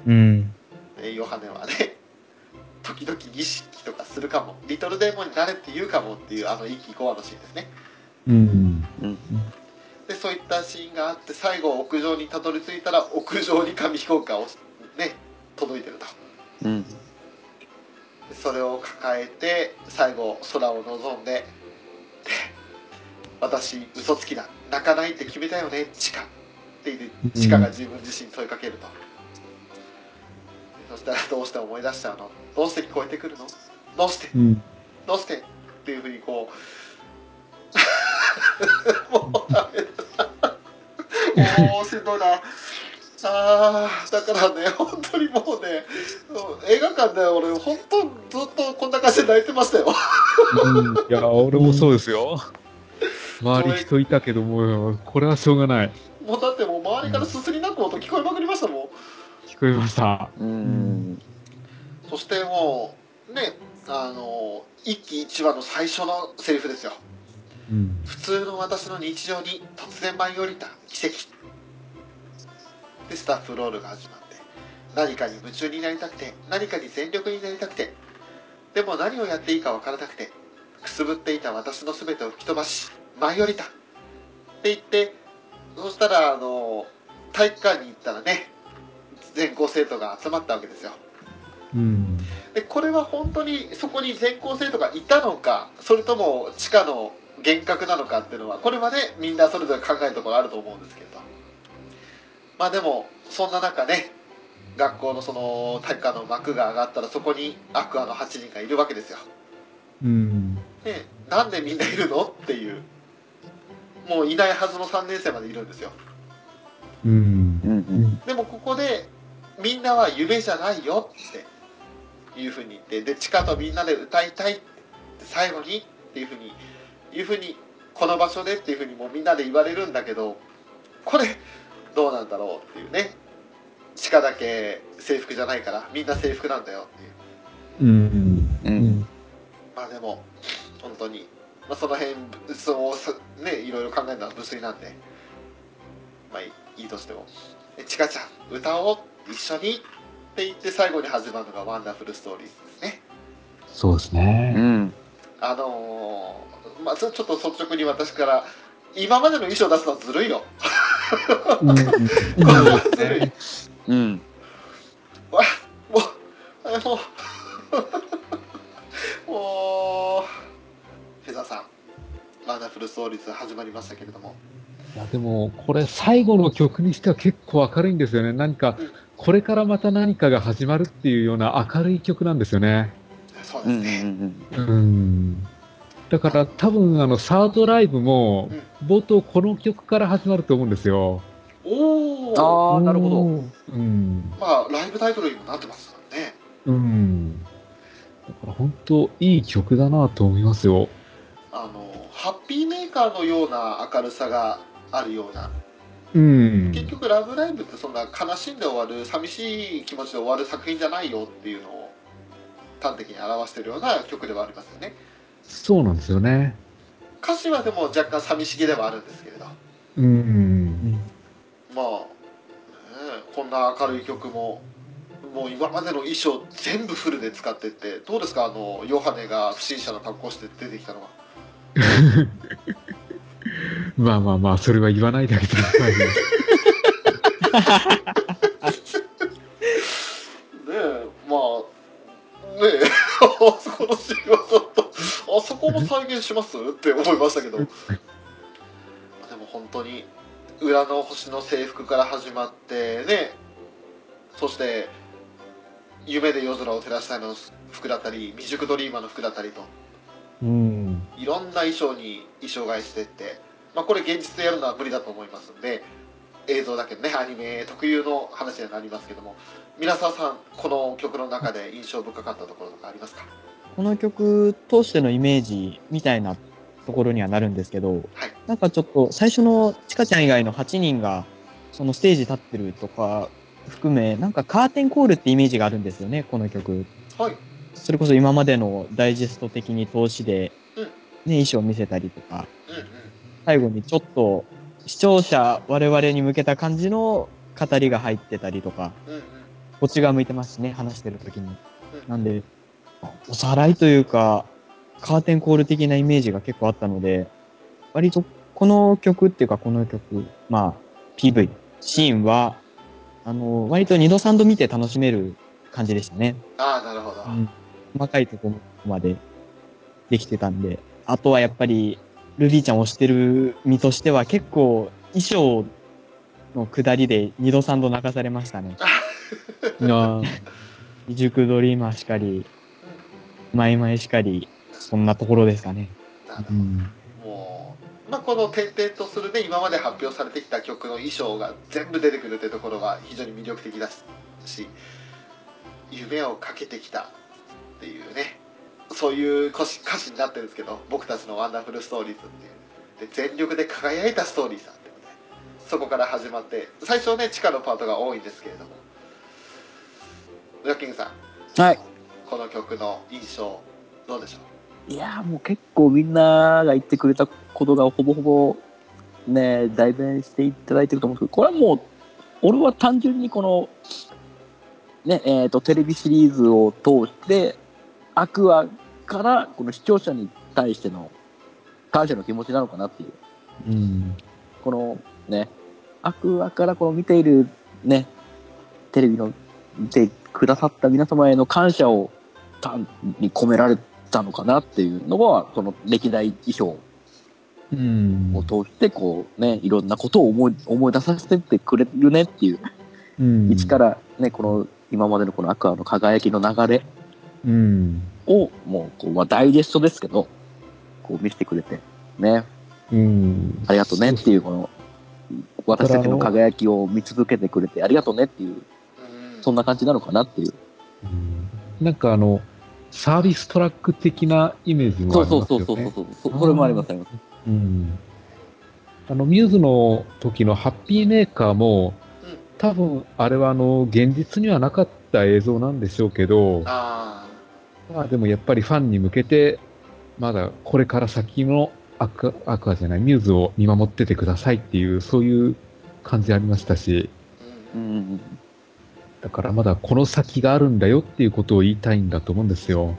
うん。えーヨハネはね 時々儀式とかするかもリトルデーモンになれって言うかもっていうあの一期5話のシーンですねうん。うんでそういったシーンがあって最後屋上にたどり着いたら屋上に紙飛行機がね届いてるとうんでそれを抱えて最後空を望んでで 私嘘つきだ泣かないって決めたよねチカって言ってチカが自分自身に問いかけると、そしたらどうして思い出しちゃうの？どうして聞こえてくるの？どうして？うん。どうして？っていうふうにこう もうダメだ。もうしんどいなあーだからね本当にもうねうん映画館で俺本当ずっとこんな感じで泣いてましたようんいや、俺もそうですよ。周り人いたけども、これはしょうがない。もうだってもう周りからすすり泣く音聞こえまくりましたもん聞こえました。うんそしてもうねあの一期一話の最初のセリフですようん。普通の私の日常に突然舞い降りた奇跡でスタッフロールが始まって何かに夢中になりたくて何かに全力になりたくてでも何をやっていいか分からなくてくすぶっていた私の全てを吹き飛ばし舞い降りた。って言ってそしたらあの体育館に行ったらね全校生徒が集まったわけですよ。うん。でこれは本当にそこに全校生徒がいたのかそれとも地下の幻覚なのかっていうのはこれはねみんなそれぞれ考えるところあると思うんですけれどまあでもそんな中ね学校のその体育館の幕が上がったらそこにアクアの8人がいるわけですよ。うん。でなんでみんないるのっていうもういないはずの3年生までいるんですよ。うん。でもここでみんなは夢じゃないよっていうふうに言ってで地下とみんなで歌いたいって最後にっていうふうにいうふうにこの場所でっていうふうにもうみんなで言われるんだけどこれどうなんだろうっていうね。地下だけ制服じゃないからみんな制服なんだよっていう。うん。ううん。ん。まあでも本当に、まあ、その辺そうさねいろいろ考えるのは無粋なんで。まあいいいいとしても「えちかちゃん歌おう？一緒に」って言って最後に始まるのが「ワンダフルストーリーズ」ですね。そうですね。うん。あのーまあちょっと率直に私から今までの衣装出すのはずるいようん。ずるいうんわもうあれもう もうフェザーさん WONDERFUL STORIES 始まりましたけれどもいやでも、これ最後の曲にしては結構明るいんですよね。何かうん、これからまた何かが始まるっていうような明るい曲なんですよね。そううんですね、うん。だから多分あの、サードライブも、冒頭この曲から始まると思うんですよ。おおああなるほどうん。まあライブタイトルにもなってますもんねうん。だから本当いい曲だなと思いますよ。あのハッピーメーカーのような明るさがあるようなうん。結局「ラブライブ!」ってそんな悲しんで終わる寂しい気持ちで終わる作品じゃないよっていうのを端的に表しているような曲ではありますよねそうなんですよね。歌詞はでも若干寂しげではあるんですけれどうん。まあ、ねえこんな明るい曲ももう今までの衣装全部フルで使ってってどうですか？あのヨハネが不審者の格好して出てきたのは まあまあまあ、それは言わないであげてくださいよ。ねえまあねえ。あそこのシーンはちょっとあそこも再現します？って思いましたけど。でも本当に裏の星の制服から始まってねそして夢で夜空を照らしたいの服だったり未熟ドリーマーの服だったりと。うん。いろんな衣装に衣装替えしてって、まあ、これ現実でやるのは無理だと思いますんで映像だけどねアニメ特有の話になりますけども皆沢さんこの曲の中で印象深かったところとかありますか？この曲通してのイメージみたいなところにはなるんですけど、はい。なんかちょっと最初のちかちゃん以外の8人がそのステージ立ってるとか含め、なんかカーテンコールってイメージがあるんですよね、この曲。はい。それこそ今までのダイジェスト的に通しで、うん。ね、衣装を見せたりとか、うんうん。最後にちょっと視聴者我々に向けた感じの語りが入ってたりとか、うんうんこっち側向いてますしね、話してる時に。なんで、おさらいというか、カーテンコール的なイメージが結構あったので、割とこの曲っていうかこの曲、まあ、PV、シーンは、あの、割と2度3度見て楽しめる感じでしたね。ああなるほど、細かいところまでできてたんで。あとはやっぱり、ルビーちゃんをしてる身としては結構衣装の下りで2度3度泣かされましたね。あ未熟ドリーマーしかり、マイマイしかり、そんなところですかね。なるほどうん。もう、まあ、この転々とするね今まで発表されてきた曲の衣装が全部出てくるってところが非常に魅力的だし夢をかけてきたっていうねそういう歌詞歌詞になってるんですけど僕たちの WONDERFUL STORIES っていうで全力で輝いたストーリーさってことでそこから始まって最初ね地下のパートが多いんですけれどもブラッキングさんはい。この曲の印象どうでしょう？いやーもう結構みんなが言ってくれたことがほぼほぼね、代弁していただいてると思うんですけど、これはもう、俺は単純にこの、ね、えっ、と、テレビシリーズを通して、アクアからこの視聴者に対しての感謝の気持ちなのかなっていう。うん。このね、アクアからこの見ているね、テレビの見てくださった皆様への感謝を単に込められたのかなっていうのは、この歴代衣装うん。を通して、こうね、いろんなことを思い、思い出させてくれるねっていう、うん。一からね、この今までのこのアクアの輝きの流れうん。を、もう、こう、まあ、ダイジェストですけど、こう見せてくれて、ね、うん。ありがとうねっていう、この、私たちの輝きを見続けてくれてありがとうねっていう、うんそんな感じなのかなっていう。うんなんかあの、サービストラック的なイメージもそあうそうりますよね。そうそうそう。そそれもあります、あります。うん。あの、ミューズの時のハッピーメーカーも、うん多分、あれはあの、現実にはなかった映像なんでしょうけど、あまあでもやっぱりファンに向けて、まだこれから先のアクア、アクアじゃない、ミューズを見守っててくださいっていう、そういう感じありましたし、あ、ううんん。だからまだこの先があるんだよっていうことを言いたいんだと思うんですよ。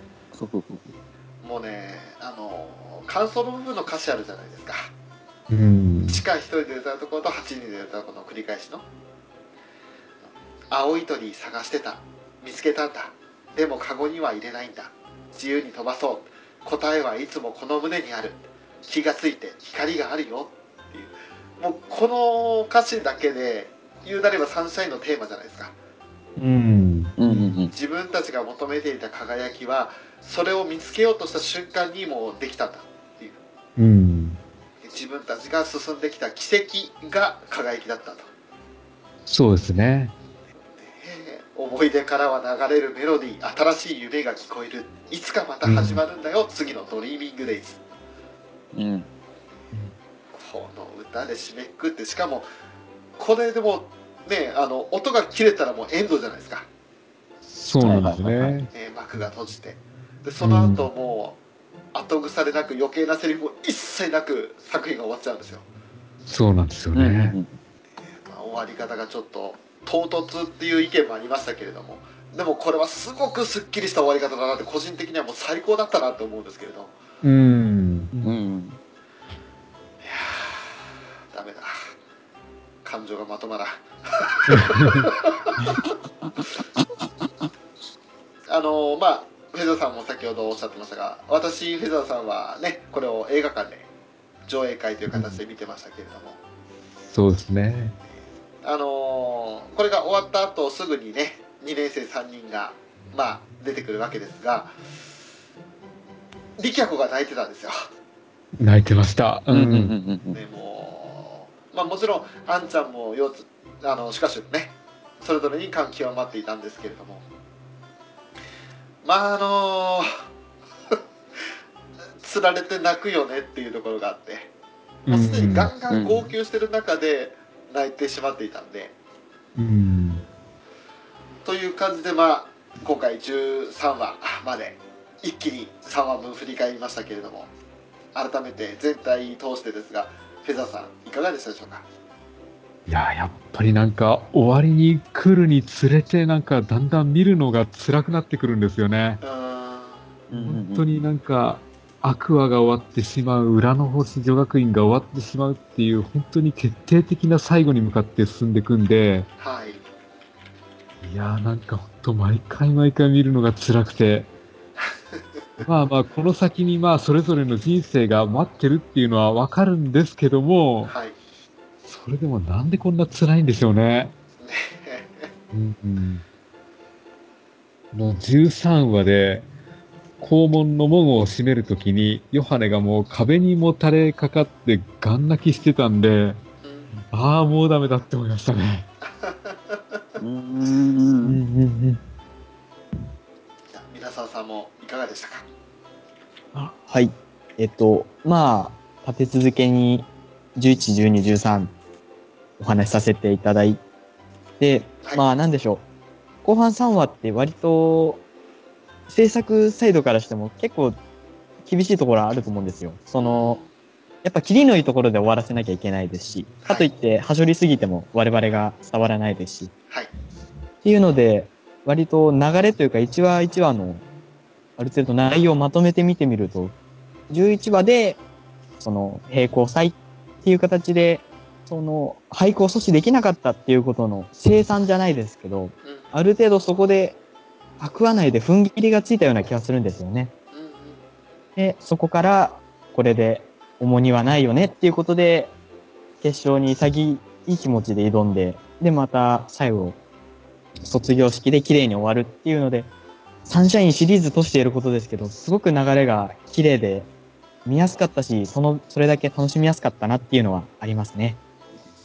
もうねあの感想の部分の歌詞あるじゃないですか。うん。地下一人で歌うところと8人で歌うこの繰り返しの。青い鳥探してた。見つけたんだ。でもカゴには入れないんだ。自由に飛ばそう。答えはいつもこの胸にある。気がついて光があるよ。っていう。もうこの歌詞だけで言うなればサンシャインのテーマじゃないですかうん。うん。うん。うん。自分たちが求めていた輝きはそれを見つけようとした瞬間にもうできたん。だっていううん。自分たちが進ん。できた奇跡が輝きだったと、そうですね。思い出からは流れるメロディー新しい夢が聞こえるいつかまた始まるん。だよ、次の dreaming days うん。この歌で締めくくってしかもこれでもねあの音が切れたらもうエンドじゃないですか、そうなんですね。えー幕が閉じてでその後もう後腐れなく余計なセリフも一切なく作品が終わっちゃうんですよそうなんですようんうんね。まあ終わり方がちょっと唐突っていう意見もありましたけれどもでもこれはすごくすっきりした終わり方だなって個人的にはもう最高だったなって思うんですけれどうん。うん。感情がまとまらん あのまあフェザーさんも先ほどおっしゃってましたが私フェザーさんはねこれを映画館で上映会という形で見てましたけれども、そうですね。あのーこれが終わった後すぐにね2年生3人がまあ出てくるわけですが力也子が泣いてたんですよ、泣いてました。う。うんうんうんんうんね、もうまあもちろんあんちゃんも腰痛あのしかしねそれぞれに感極まっていたんですけれども。まああのつ られて泣くよねっていうところがあってもうすでにガンガン号泣してる中で泣いてしまっていたんで、うん。という感じでまあ今回13話まで一気に3話分振り返りましたけれども改めて全体通してですがフェザーさんいかがでしたでしょうか？いや、やっぱりなんか、終わりに来るにつれて、なんか、だんだん見るのが辛くなってくるんですよね。本当になんか、アクアが終わってしまう、裏の星女学院が終わってしまうっていう、本当に決定的な最後に向かって進んでいくんで、はい。いやーなんか本当毎回毎回見るのが辛くて、まあまあ、この先にまあ、それぞれの人生が待ってるっていうのはわかるんですけども、はいそれでもなんでこんな辛いんでしょうね。ねうんうん。の13話で、校門の門を閉めるときに、ヨハネがもう壁にもたれかかってガン泣きしてたんで、うんああ、もうダメだって思いましたね。うんうんうんうん皆さんさんもいかがでしたか？あはい。えっと、まあ、立て続けに11、12、13お話しさせていただいて、はいまあなんでしょう。後半3話って割と制作サイドからしても結構厳しいところあると思うんですよ。その、やっぱ切りのいいところで終わらせなきゃいけないですし、かといって、はしょりすぎても我々が伝わらないですし、はいっていうので、割と流れというか1話1話のある程度内容をまとめて見てみると、11話で、その、並行祭っていう形で、その、廃校を阻止できなかったっていうことの生産じゃないですけど、うんある程度そこで、アクア内で踏ん切りがついたような気がするんですよね。うんうんで、そこから、これで重荷はないよねっていうことで、決勝に潔い気持ちで挑んで、で、また最後、卒業式で綺麗に終わるっていうので、サンシャインシリーズとしてやることですけど、すごく流れが綺麗で、見やすかったし、その、それだけ楽しみやすかったなっていうのはありますね。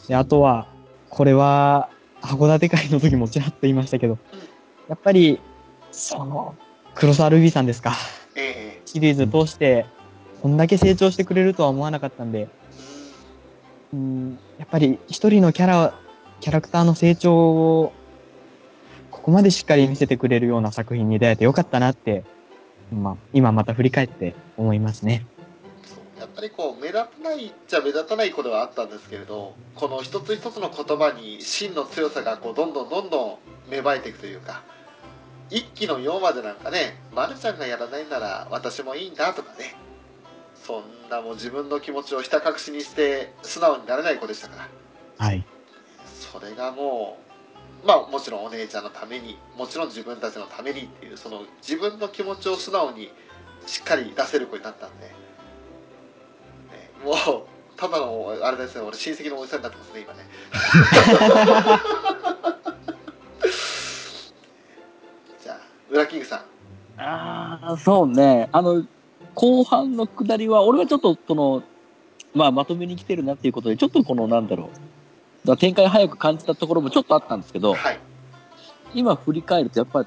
で、あとは、これは、函館会の時もちらっと言いましたけど、やっぱり、その、黒沢ルビーさんですか。ええシリーズ通して、こんだけ成長してくれるとは思わなかったんで、うん、やっぱり一人のキャラ、キャラクターの成長を、ここまでしっかり見せてくれるような作品に出会えてよかったなって、まあ、今また振り返って思いますね。やっぱりこう目立たないっちゃ目立たない子ではあったんですけれどこの一つ一つの言葉に真の強さがこうどんどんどんどん芽生えていくというか一期の4話でなんかね「まるちゃんがやらないなら私もいいんだ」とかねそんなもう自分の気持ちをひた隠しにして素直になれない子でしたからはい。それがもうまあもちろんお姉ちゃんのためにもちろん自分たちのためにっていうその自分の気持ちを素直にしっかり出せる子になったんで、ね、もうただのあれですね俺親戚のおじさんになってますね今ねじゃあウラキングさんああ、そうね。あの、後半の下りは、俺はちょっと、その、まあ、まとめに来てるなっていうことで、ちょっとこの、なんだろう。展開早く感じたところもちょっとあったんですけど、はい今振り返ると、やっぱ、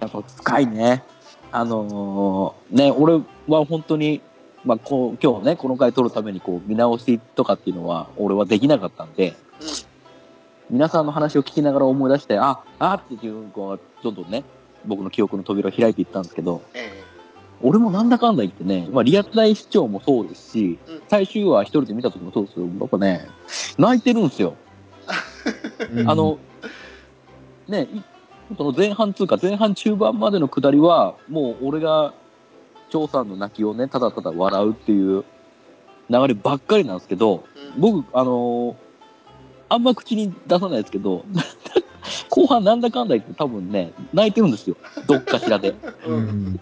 やっぱ深いね。あのーね、俺は本当に、まあ、こう、今日ね、この回撮るために、こう、見直しとかっていうのは、俺はできなかったんで、うん。皆さんの話を聞きながら思い出して、あ、あっていう、こう、どんどんね、僕の記憶の扉を開いていったんですけど、え俺もなんだかんだ言ってね、まあ、リアル大視聴もそうですし、うん。最終話一人で見た時もそうですけど、やっぱね、泣いてるんですよ。あの、ね、いその前半通過、前半中盤までの下りは、もう俺が、張さんの泣きをね、ただただ笑うっていう流ればっかりなんですけど、えうん僕、あのーあんま口に出さないですけど、後半なんだかんだ言って多分ね、泣いてるんですよ。どっかしらで。うん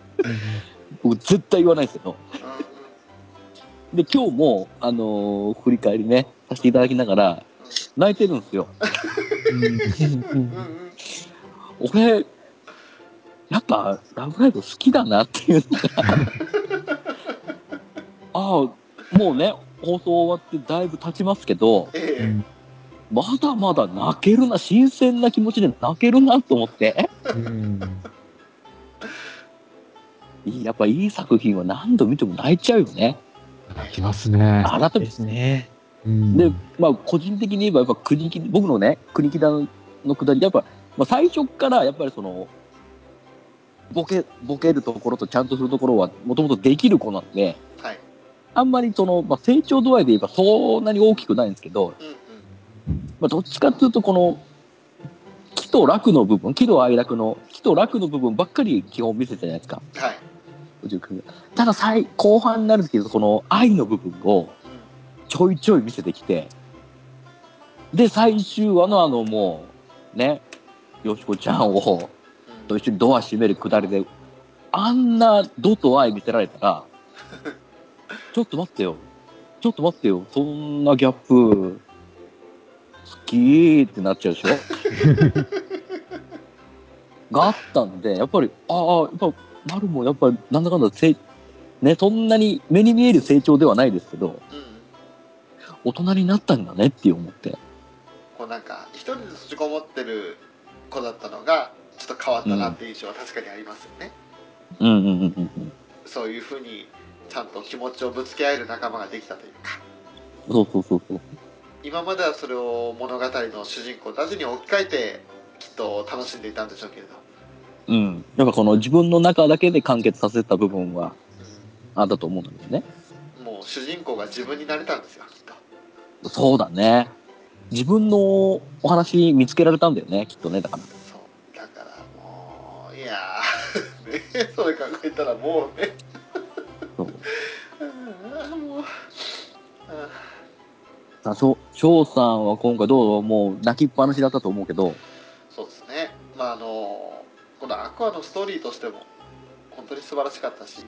僕絶対言わないですけど。で、今日も、あのー振り返りね、させていただきながら、泣いてるんですよ。うん うん俺、やっぱ、ラブライブ好きだなっていうのが。ああ、もうね、放送終わってだいぶ経ちますけど、ええうんまだまだ泣けるな、新鮮な気持ちで泣けるなと思って。やっぱいい作品は何度見ても泣いちゃうよね。泣きますね。改めてですね。うんで、まあ、個人的に言えば、やっぱ国木、僕のね、国木田のくだり、やっぱ、まあ、最初から、やっぱりその、ボケ、ボケるところとちゃんとするところは、もともとできる子なんで、はい。あんまりその、まあ、成長度合いで言えばそんなに大きくないんですけど、うんうん。まあ、どっちかっていうと、この、喜と楽の部分、喜怒哀楽の、喜と楽の部分ばっかり基本見せてたじゃないですか。はい、ただ最、後半になるんですけど、この愛の部分を、うんちょいちょい見せてきて、で、最終話のあのもう、ね、よしこちゃんを、うんと一緒にドア閉めるくだりで、あんなドと愛見せられたら、ちょっと待ってよ。ちょっと待ってよ。そんなギャップ、好きーってなっちゃうでしょ？があったんで、やっぱり、ああ、やっぱ、丸もやっぱり、なんだかんだ成、ね、そんなに目に見える成長ではないですけど、うん大人になったんだねって思って。こうなんか一人で閉じこもってる子だったのがちょっと変わったなっていう印象は確かにありますよね、うんうんうんう。そういうふうにちゃんと気持ちをぶつけ合える仲間ができたというかそうそうそうそう。今まではそれを物語の主人公たちに置き換えてきっと楽しんでいたんでしょうけれど、うん。やっぱこの自分の中だけで完結させた部分はあったと思うんですね。うんもう主人公が自分になれたんですよきっとそうだね。自分のお話見つけられたんだよね、きっとね、だから。そうだからもういやーね それ考えたらもうね。あーもう。あさあ、翔翔さんは今回どうもう泣きっぱなしだったと思うけど、ーそうですね。まああのこのアクアのストーリーとしても本当に素晴らしかったし。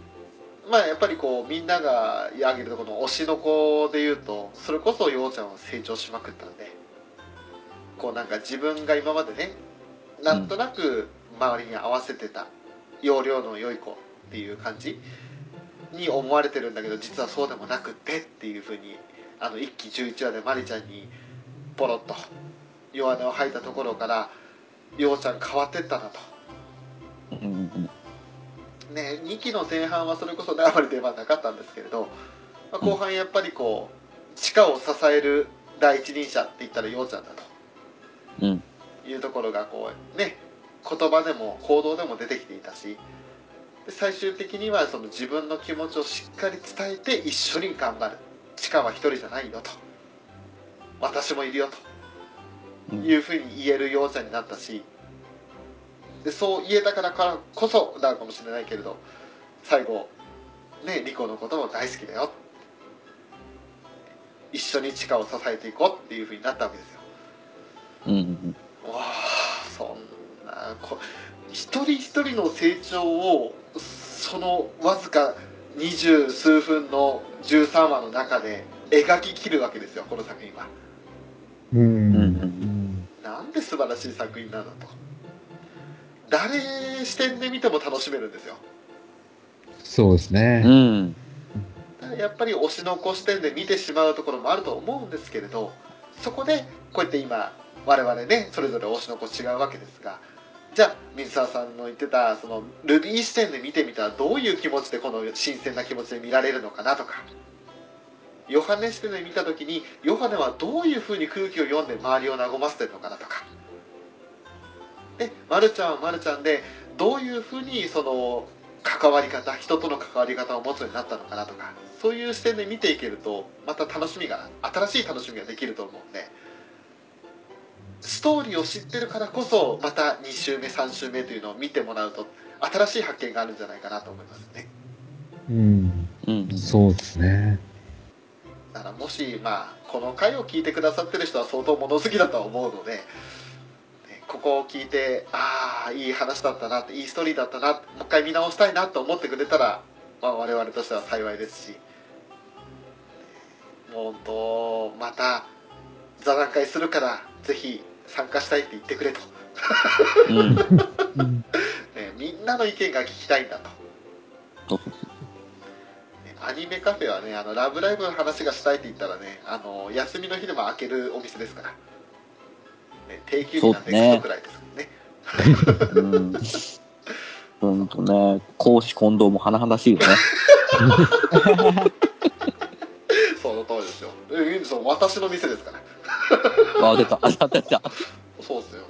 まあやっぱりこうみんなが挙げるとこの推しの子で言うとそれこそようちゃんは成長しまくったんでこうなんか自分が今までねなんとなく周りに合わせてた容量の良い子っていう感じに思われてるんだけど実はそうでもなくってっていうふうにあの1期11話でマリちゃんにポロッと弱音を吐いたところからようちゃん変わってったなと。ね、2期の前半はそれこそねあまり出番なかったんですけれど、まあ、後半やっぱりこう地下を支える第一人者って言ったらようちゃんだうん。というところがこうね言葉でも行動でも出てきていたしで最終的にはその自分の気持ちをしっかり伝えて一緒に頑張る。地下は一人じゃないよと。私もいるよと。うん。いうふうに言えるようちゃんになったしでそう言えたからからこそなのかもしれないけれど最後ねリコのことも大好きだよ。一緒に地下を支えていこうっていうふうになったわけですよ。うんうんわあ一人一人の成長をそのわずか二十数分の13話の中で描ききるわけですよこの作品はうんうんなんで素晴らしい作品なんだと誰視点で見ても楽しめるんですよそうですね。うん。やっぱり推しの子視点で見てしまうところもあると思うんですけれどそこでこうやって今我々ねそれぞれ推しの子違うわけですがじゃあ水沢さんの言ってたそのルビー視点で見てみたらどういう気持ちでこの新鮮な気持ちで見られるのかなとか。ヨハネ視点で見た時にヨハネはどういうふうに空気を読んで周りを和ませてるのかなとか。で、ま、るちゃんはまるちゃんでどういうふうにその関わり方人との関わり方を持つようになったのかなとか。そういう視点で見ていけるとまた楽しみが新しい楽しみができると思うんで。ストーリーを知ってるからこそまた2週目3週目というのを見てもらうと新しい発見があるんじゃないかなと思いますねうん。うん。そうですね。だからもしまあこの回を聞いてくださってる人は相当物好きだとは思うのでねここを聞いてああいい話だったなっていいストーリーだったなもう一回見直したいなと思ってくれたら、まあ、我々としては幸いですしもう本当また座談会するからぜひ参加したいって言ってくれと、うん。うん。ね、みんなの意見が聞きたいんだとねアニメカフェはねあのラブライブの話がしたいって言ったらねあの休みの日でも開けるお店ですから、ね、定休日なんでそうねクソくらいですからねうん。ほんとね、公私混同も甚だしいよね。その通りですよ。えいいんですよ私の店ですから あ、出た。あ、出た。そうですよ。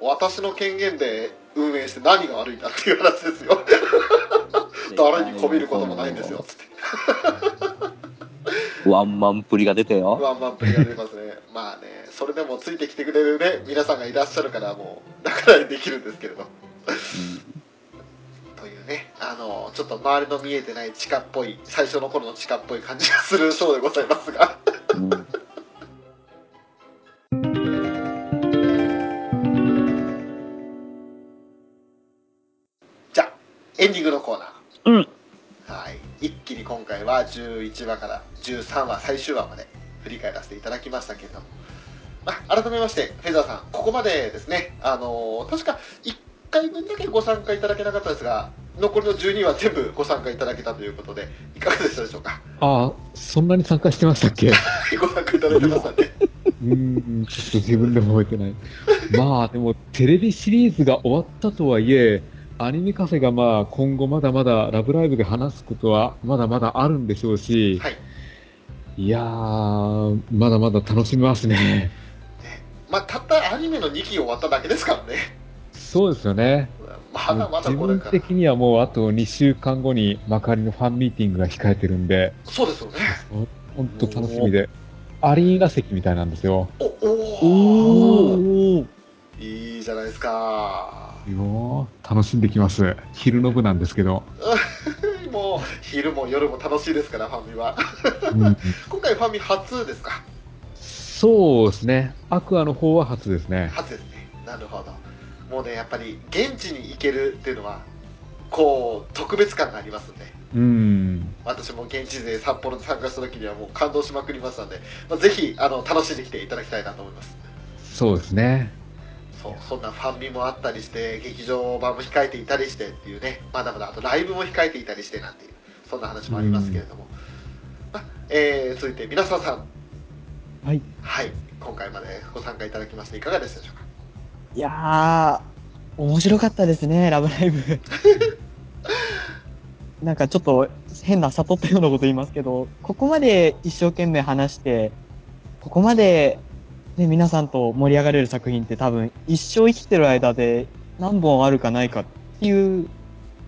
私の権限で運営して何が悪いんだっていう話ですよ。誰にこびることもないんですよ。つってワンマンプリが出てよ。ワンマンプリが出ますね。まあねそれでもついてきてくれるね皆さんがいらっしゃるからもうだからできるんですけれどというねあのちょっと周りの見えてない地下っぽい最初の頃の地下っぽい感じがするショーでございますが。うん。エンディングのコーナー。うん。はい。一気に今回は11話から13話最終話まで振り返らせていただきましたけれども、まあ、改めましてフェザーさんここまでですね。あの確か1回分だけご参加いただけなかったですが残りの12話全部ご参加いただけたということでいかがでしたでしょうか？ああ、そんなに参加してましたっけ？ご参加いただいてましたね。うーん、ちょっと自分でも覚えてない。まあ、でも、テレビシリーズが終わったとはいえ、アニメカフェがまあ、今後まだまだラブライブで話すことはまだまだあるんでしょうし、はい。いやー、まだまだ楽しめますね。ね。まあたったアニメの2期終わっただけですからねそうですよね。まだまだ自これから分的にはもうあと2週間後に幕張のファンミーティングが控えてるんで、そうですよね本当楽しみで。アリーナ席みたいなんですよ。おおおー。いいじゃないですかよー楽しんできます。昼の部なんですけど。もう昼も夜も楽しいですからファンミはうん今回ファンミ初ですか？そうですね。アクアの方は初ですね。初ですねなるほどもうねやっぱり現地に行けるっていうのはこう特別感がありますんで。うん。私も現地で札幌で参加した時にはもう感動しまくりましたんで、まあ、ぜひあの楽しんできていただきたいなと思います。そうですね。そうそんなファンミもあったりして劇場版も控えていたりしてっていうねまだまだあとライブも控えていたりしてなんていうそんな話もありますけれども、まあえー続いて皆さんさん。はい。はい。今回までご参加いただきましていかがでしたでしょうか？いやー、面白かったですね、ラブライブ。なんかちょっと変な悟ったようなこと言いますけど、ここまで一生懸命話して、ここまで、ね、皆さんと盛り上がれる作品って多分一生生きてる間で何本あるかないかっていう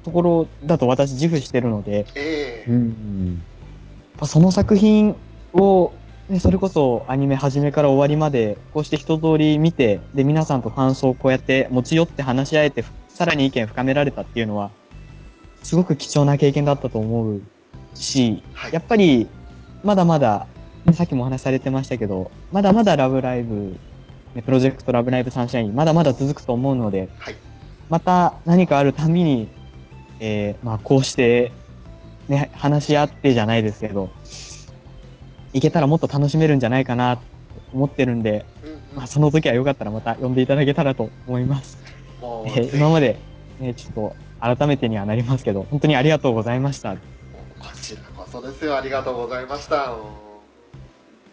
ところだと私自負してるので、ええうん。やっぱその作品を、ね、それこそアニメ始めから終わりまで、こうして一通り見て、で、皆さんと感想をこうやって持ち寄って話し合えて、さらに意見深められたっていうのは、すごく貴重な経験だったと思うし、はい。やっぱり、まだまだ、ねさっきもお話しされてましたけど、まだまだラブライブ、ねプロジェクトラブライブサンシャイン、まだまだ続くと思うので、はい。また何かあるたびに、えーまあこうして、ね、話し合ってじゃないですけど、いけたらもっと楽しめるんじゃないかなと思ってるんで、うんうん。まあその時はよかったらまた呼んでいただけたらと思います。えー今まで、ね、ちょっと改めてにはなりますけど、本当にありがとうございました。こちらこそですよ。ありがとうございました。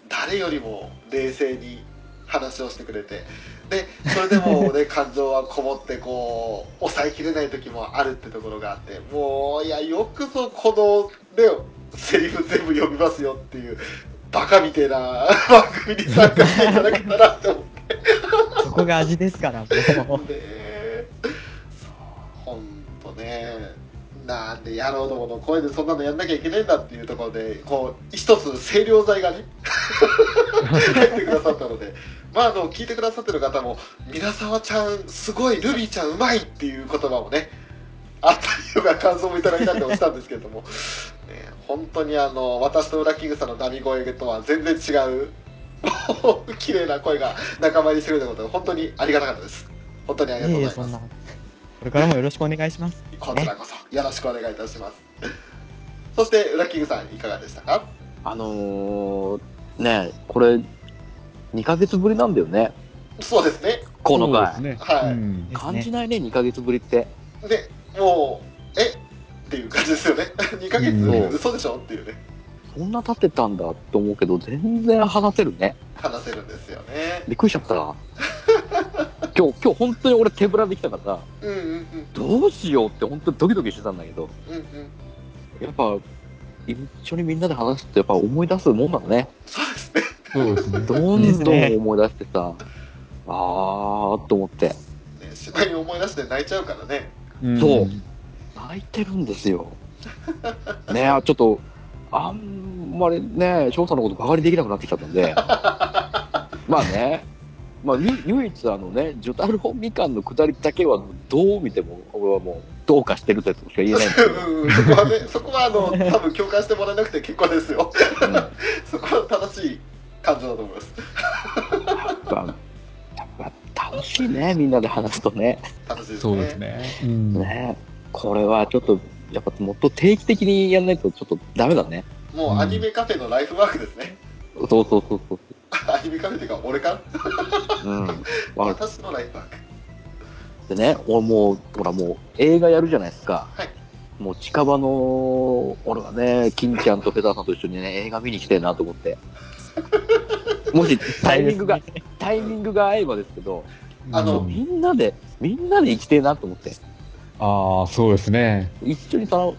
誰よりも冷静に話をしてくれて。でそれでもね 感情はこもってこう抑えきれない時もあるってところがあってもういやよくぞこのねセリフ全部読みますよっていうバカみてえな 番組に参加していただけたらって思って。そこが味ですから、もう。ねそうほんとね。なんでやろうと思うの声でそんなのやんなきゃいけないんだっていうところでこう一つ清涼剤がね 入ってくださったので。まああの聞いてくださってる方も「皆沢ちゃんすごいルビーちゃんうまい」っていう言葉もねあったりとか感想もいただいたりとかしたんですけれども、ね、本当にあの私とウラキングさんのダミ声とは全然違う 綺麗な声が仲間入りしてくれたことで本当にありがたかったです本当にありがとうございます。これからもよろしくお願いします。こちらこそよろしくお願いいたしますそしてウラキングさんいかがでしたか？あのー、ねこれ、2ヶ月ぶりなんだよね。そうですねこの回。ね。はいうん感じないね、2ヶ月ぶりって。でもうえ？っていう感じですよね。2ヶ月うん。嘘でしょ？っていうね。そんな経ってたんだと思うけど、全然話せるね。話せるんですよね。びっくりしちゃった。今日、今日本当に俺手ぶらできたからさ、うんうんうん。どうしようって本当にドキドキしてたんだけど、うんうん。やっぱ、一緒にみんなで話すとやっぱ思い出すもんなのね。そうですね。そうですね。どんどん思い出してさ、あーと思って、ね芝居思い出して泣いちゃうからね。うんそう。泣いてるんですよ。ねえ、ちょっと、あんまりね、翔さんのことバカにできなくなってきちゃったんで、まあね、まあ、に唯一あのね、ジョタルホみかんの下りだけはどう見ても、俺はもう、どうかしてるってとしか言えないそこはねそこはあの多分共感してもらえなくて結構ですよ。うん。そこは正しい感情だと思います楽しいね、みんなで話すとね。楽しいですねそうですね。うんねこれはちょっと、やっぱもっと定期的にやらないとちょっとダメだね。もうアニメカフェのライフワークですねそうそうそうそう。アニメカフェっていうか俺かうん。わ私のライフワークでね、俺もう、ほらもう映画やるじゃないですか。はいもう近場の、俺はね、金ちゃんとフェザーさんと一緒にね、映画見に来てえなと思って。もしタイミングが、タイミングが合えばですけど、あのうんみんなで、みんなで生きてえなと思って。ああ、そうですね。一緒にその、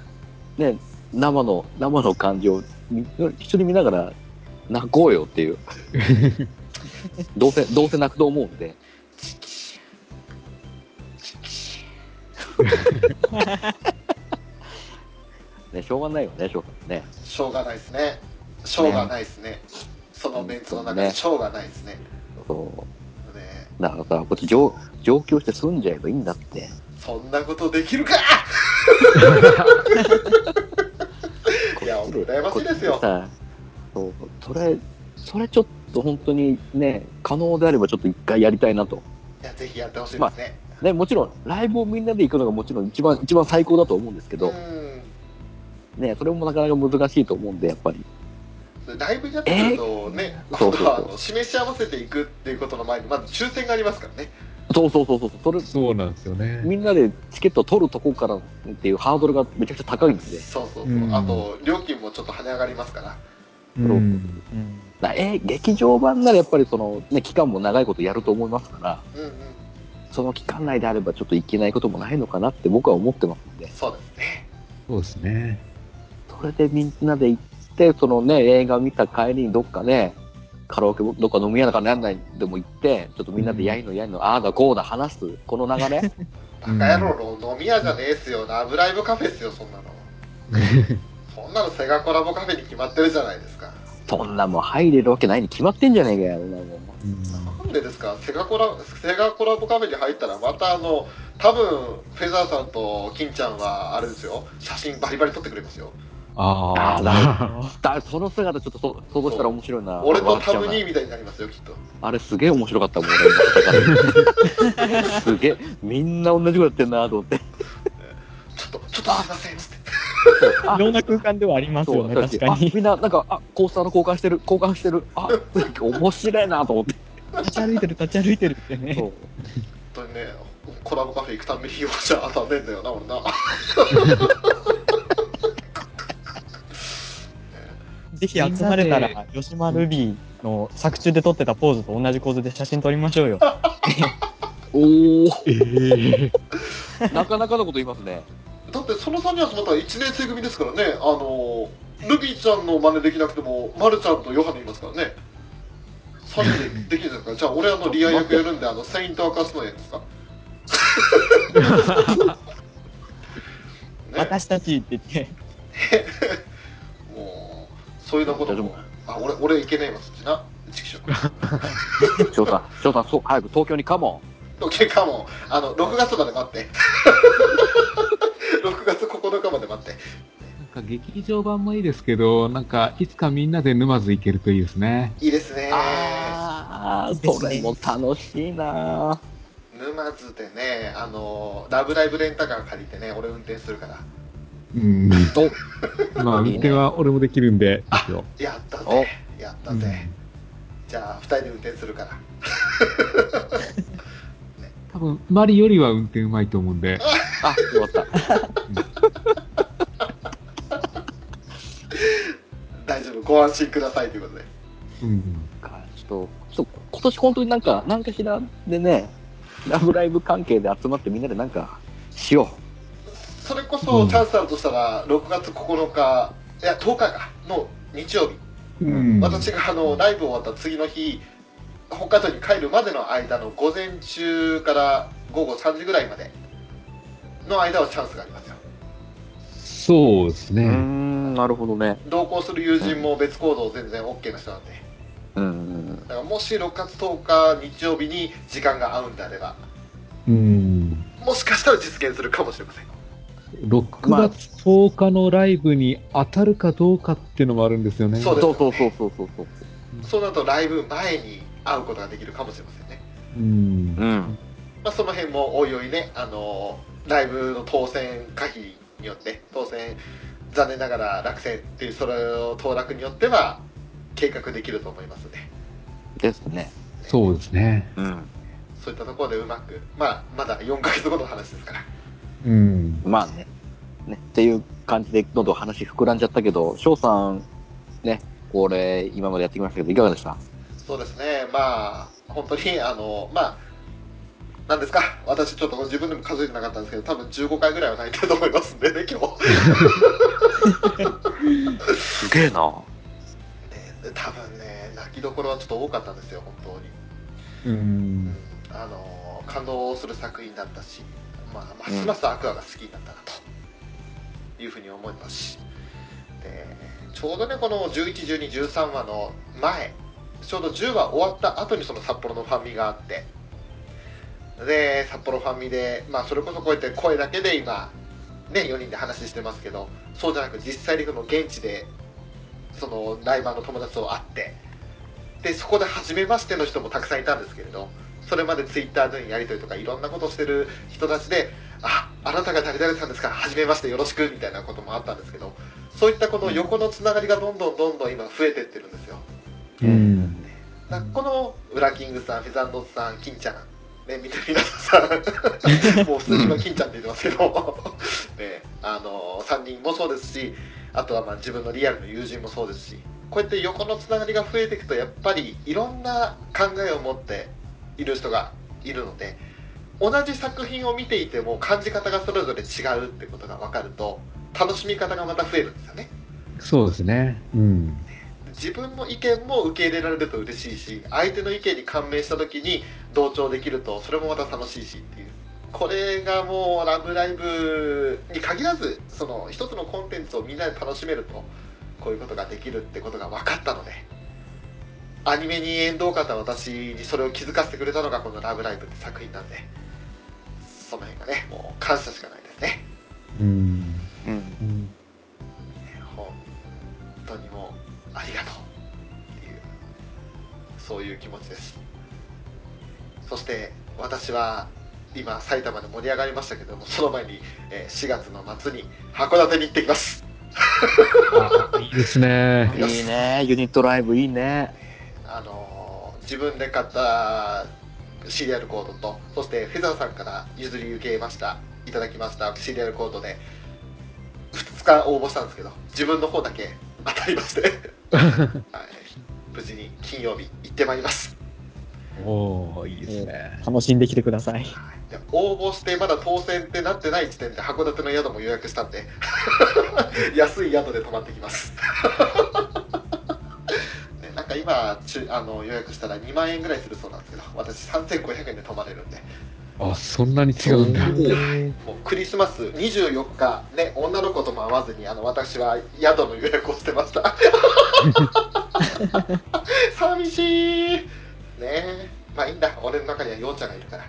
ね、生の、生の感じをみ一緒に見ながら泣こうよっていう。どうせ、どうせ泣くと思うんで。ね、しょうがないよね、しょうがね。しょうがないですねしょうがないですねそのメンツの中でしょうがないですねそう。ねだからさ、こっち上上京して住んじゃえばいいんだって。そんなことできるかいや羨ましいですよそう、それ、それちょっと本当にね、可能であればちょっと一回やりたいなと。いやぜひやってほしいですね、ね、もちろん、ライブをみんなで行くのがもちろん一番、一番最高だと思うんですけど、うんね、それもなかなか難しいと思うんで、やっぱり。ライブやってくるとね、え？ー今度はあそうそうの示し合わせていくっていうことの前にまず抽選がありますからね。そうそうそうそう、それ、そうなんですよね。みんなでチケットを取るとこからっていうハードルがめちゃくちゃ高いんで。そうそうそう、うん。あと料金もちょっと跳ね上がりますから。うん。うん。だえー劇場版ならやっぱりその、ね、期間も長いことやると思いますから、うんうん。その期間内であればちょっといけないこともないのかなって僕は思ってますんで、そうですね。そうですね。それでみんなで行って、そのね、映画見た帰りにどっかね、カラオケもどっか飲み屋なんかなんないでも行って、ちょっとみんなでやいのやいの、ああだこうだ話す、この流れ？バカ野郎の飲み屋じゃねえっすよラブライブカフェっすよそんなの。そんなのセガコラボカフェに決まってるじゃないですか。そんなもん入れるわけないに決まってんじゃねえかよ、そんなも。んうんなんでですか？セガコラセガコラボカフェに入ったらまたあの多分フェザーさんと金ちゃんはあれですよ。写真バリバリ撮ってくれますよあああ。だその姿ちょっとそ想像したら面白いな。俺とタムニーみたいになりますよきっとあれすげえ面白かったもん、俺すげえ、みんな同じことやってんなと思って。ちょっとちょっとすいませんつってあいろんな空間ではありますよね、確かあに。みんな、なんか、あ、コースターの交換してる、交換してる。あ、面白いなと思って。立ち歩いてる、立ち歩いてるってね。そう本当にねコラボカフェ行くために用じゃ当たんねえんだよな俺なぜひ集まれたら、吉間ルビーの作中で撮ってたポーズと同じ構図で写真撮りましょうよ。おー、ええなかなかのこと言いますね。だってその3人集まったら1年生組ですからね。あのルビーちゃんの真似できなくてもマルちゃんとヨハネいますからね。3人でできるんですか。じゃあ俺あのリア役やるんであのセイントアカスのやつですか？ね 私たちって言って、そういうのこと。も。あ俺俺いけねえわそっちな。翔さん、翔さん、そう、早く東京にカモ結果もうあの6月まで待って。6月9日まで待って。なんか劇場版もいいですけど、なんかいつかみんなで沼津行けるといいですね。いいですね。ン。あー、それも楽しいな。沼津でねあのラブライブレンタカー借りてね俺運転するからうん。お、まあ、運転は俺もできるんで、ですよ。やったお。ぜやったぜ、じゃあ2人で運転するから。多分、マリよりは運転うまいと思うんで、あ、よかった。大丈夫ご安心くださいということで。うん。かちょっと、ちょっと今年本当になんか、なんかしらでね、ラブライブ関係で集まってみんなでなんか、しよそれこそチャンスあるとしたら6月9日いや10日かの日曜日、うん。私があのライブ終わった次の日北海道に帰るまでの間の午前中から午後3時ぐらいまでの間はチャンスがありますよそうですね。ん、なるほどね。同行する友人も別行動全然 OK な人なんでうん。だからもし6月10日日曜日に時間が合うんであればうん。もしかしたら実現するかもしれません6月10日のライブに当たるかどうかっていうのもあるんですよね。そうそうそうそうそうそうそう。そうなるとライブ前に会うことができるかもしれませんねうん。うん。まあ、その辺もおいおいね、あのライブの当選可否によって当選残念ながら落選っていうそれを当落によっては計画できると思いますのでですね。そうですね。うん。そういったところでうまくまあまだ4ヶ月後の話ですからうん。まあね。ね。っていう感じで、どんどん話膨らんじゃったけど、翔さん、ね、これ、今までやってきましたけど、いかがでした？そうですねまあ本当にあのまあなんですか？私ちょっと自分でも数えてなかったんですけど多分15回ぐらいは泣いてると思いますんでね 今日 すげえな。で多分ね泣きどころはちょっと多かったんですよ本当にうん。あの感動する作品だったし、まあ、ますますアクアが好きになったなというふうに思いますし。でちょうどねこの111213話の前ちょうど10話終わった後にその札幌のファミがあって。で札幌ファミで、まあ、それこそこうやって声だけで今ね4人で話してますけどそうじゃなく実際にその現地でそのライバーの友達と会ってでそこで初めましての人もたくさんいたんですけれどそれまでツイッターでのやり取りとかいろんなことをしてる人たちで「ああなたが誰々さんですか初めましてよろしく」みたいなこともあったんですけどそういったこの横のつながりがどんどんどんどん今増えてってるんですよ。うん。このウラキングさんフェザンドさん金ちゃんね見て皆さん もう普通に今金ちゃんって言ってますけど ねあの3人もそうですしあとはまあ自分のリアルの友人もそうですしこうやって横のつながりが増えていくとやっぱりいろんな考えを持っている人がいるので同じ作品を見ていても感じ方がそれぞれ違うってことが分かると楽しみ方がまた増えるんですよねそうですね。うん。自分の意見も受け入れられると嬉しいし相手の意見に感銘した時に同調できるとそれもまた楽しいしっていうこれがもう「ラブライブ!」に限らずその一つのコンテンツをみんなで楽しめるとこういうことができるってことが分かったのでアニメに縁遠かった私にそれを気づかせてくれたのがこの「ラブライブ!」って作品なんでその辺がねもう感謝しかないですねうん。うん。うん本当にもうありがとうっていうそういう気持ちですそして私は今埼玉で盛り上がりましたけどもその前に、えー4月の末に函館に行ってきますあいいですね。いいね。ユニットライブいいね。あのー自分で買ったシリアルコードとそしてフェザーさんから譲り受けました。いただきました。シリアルコードで2日応募したんですけど自分の方だけ当たりまして、はい、無事に金曜日行ってまいります。おおいいですね。楽しんできてください。で応募してまだ当選ってなってない時点で函館の宿も予約したんで。安い宿で泊まってきます今ちゅあの予約したら2万円ぐらいするそうなんですけど私3500円で泊まれるんで。あ、そんなに違うんだ。もうクリスマス24日ね女の子とも会わずにあの私は宿の予約をしてました。寂しい。ね。えまあいいんだ。俺の中にはようちゃんがいるから。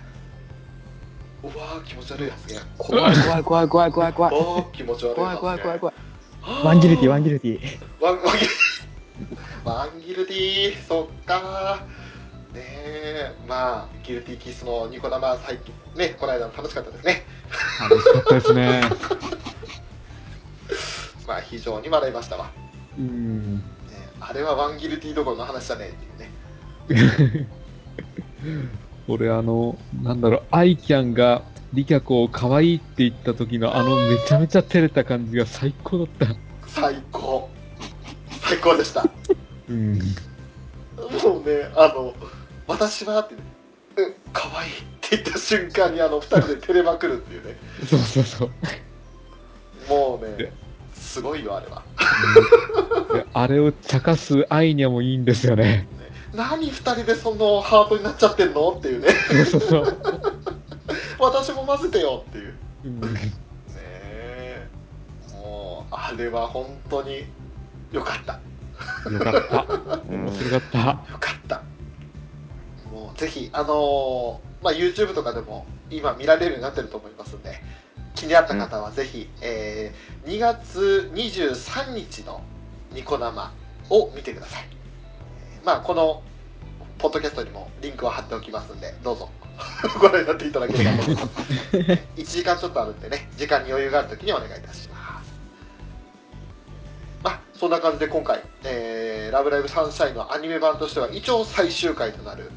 うわー気持ち悪い。発言怖い怖い怖い怖い怖い怖い。おー気持ち悪い。怖い怖い怖い怖い。 one guilty、one guilty。 one one guil one guilty そっかねえまあギルティーキスのニコ生最近ねこの間も楽しかったですね楽しかったですね。まあ非常に笑いましたわ、うん。ねあれはワンギルティーどころの話じゃねえっていうね 俺あの、なんだろう、アイキャンがリキャコを可愛いって言った時のあのめちゃめちゃ照れた感じが最高だった。最高最高でしたうん。もうねあの私はってねうん可愛いって言った瞬間にあの二人で照れまくるっていうね。そうそうそう。もうねすごいよあれは。であれを茶化すアイニャもいいんですよね。何二人でそのハートになっちゃってんのっていうね。そうそうそう。私も混ぜてよっていう。うん。ねえ。もうあれは本当によかった よかった。面白かった。よかった。もうぜひあのーまあ YouTube とかでも今見られるようになってると思いますんで気になった方はぜひ、えー2月23日のニコ生を見てください。えーまあこのポッドキャストにもリンクを貼っておきますんでどうぞ。ご覧になっていただければと思います。1時間ちょっとあるんでね時間に余裕がある時にお願いいたします。まあそんな感じで今回「えーラブライブサンシャイン」のアニメ版としては一応最終回となる、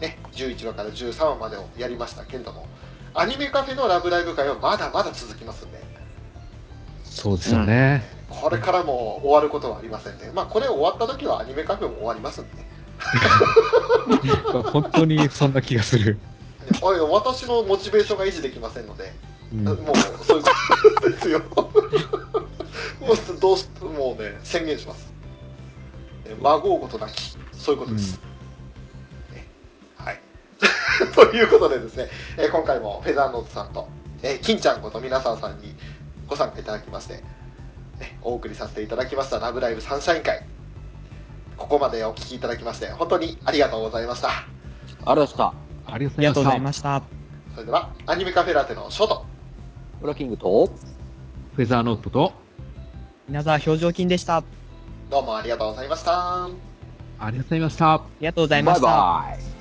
ね、11話から13話までをやりましたけれどもアニメカフェの「ラブライブ会」はまだまだ続きますんで。そうですよね。これからも終わることはありませんね。まあこれ終わった時はアニメカフェも終わりますんで。ね 本当にそんな気がする。私のモチベーションが維持できませんので。うん。もうそういうことですよどうしもうね宣言しますえ孫うことなきそういうことです、ねはい ということでですね、えー今回もフェザーノートさんと、えー金ちゃんこと皆さんさんにご参加いただきまして、ね、お送りさせていただきました「ラブライブサンシャイン会」ここまでお聞きいただきまして本当にありがとうございましたありがとうございました。ありがとうございました。それではアニメカフェラテのショートブラキングと、た。フェザーノートと、稲沢表情筋でした。あどうもありがとうございましたありがとうございました。りがとうございまバイした。バイ。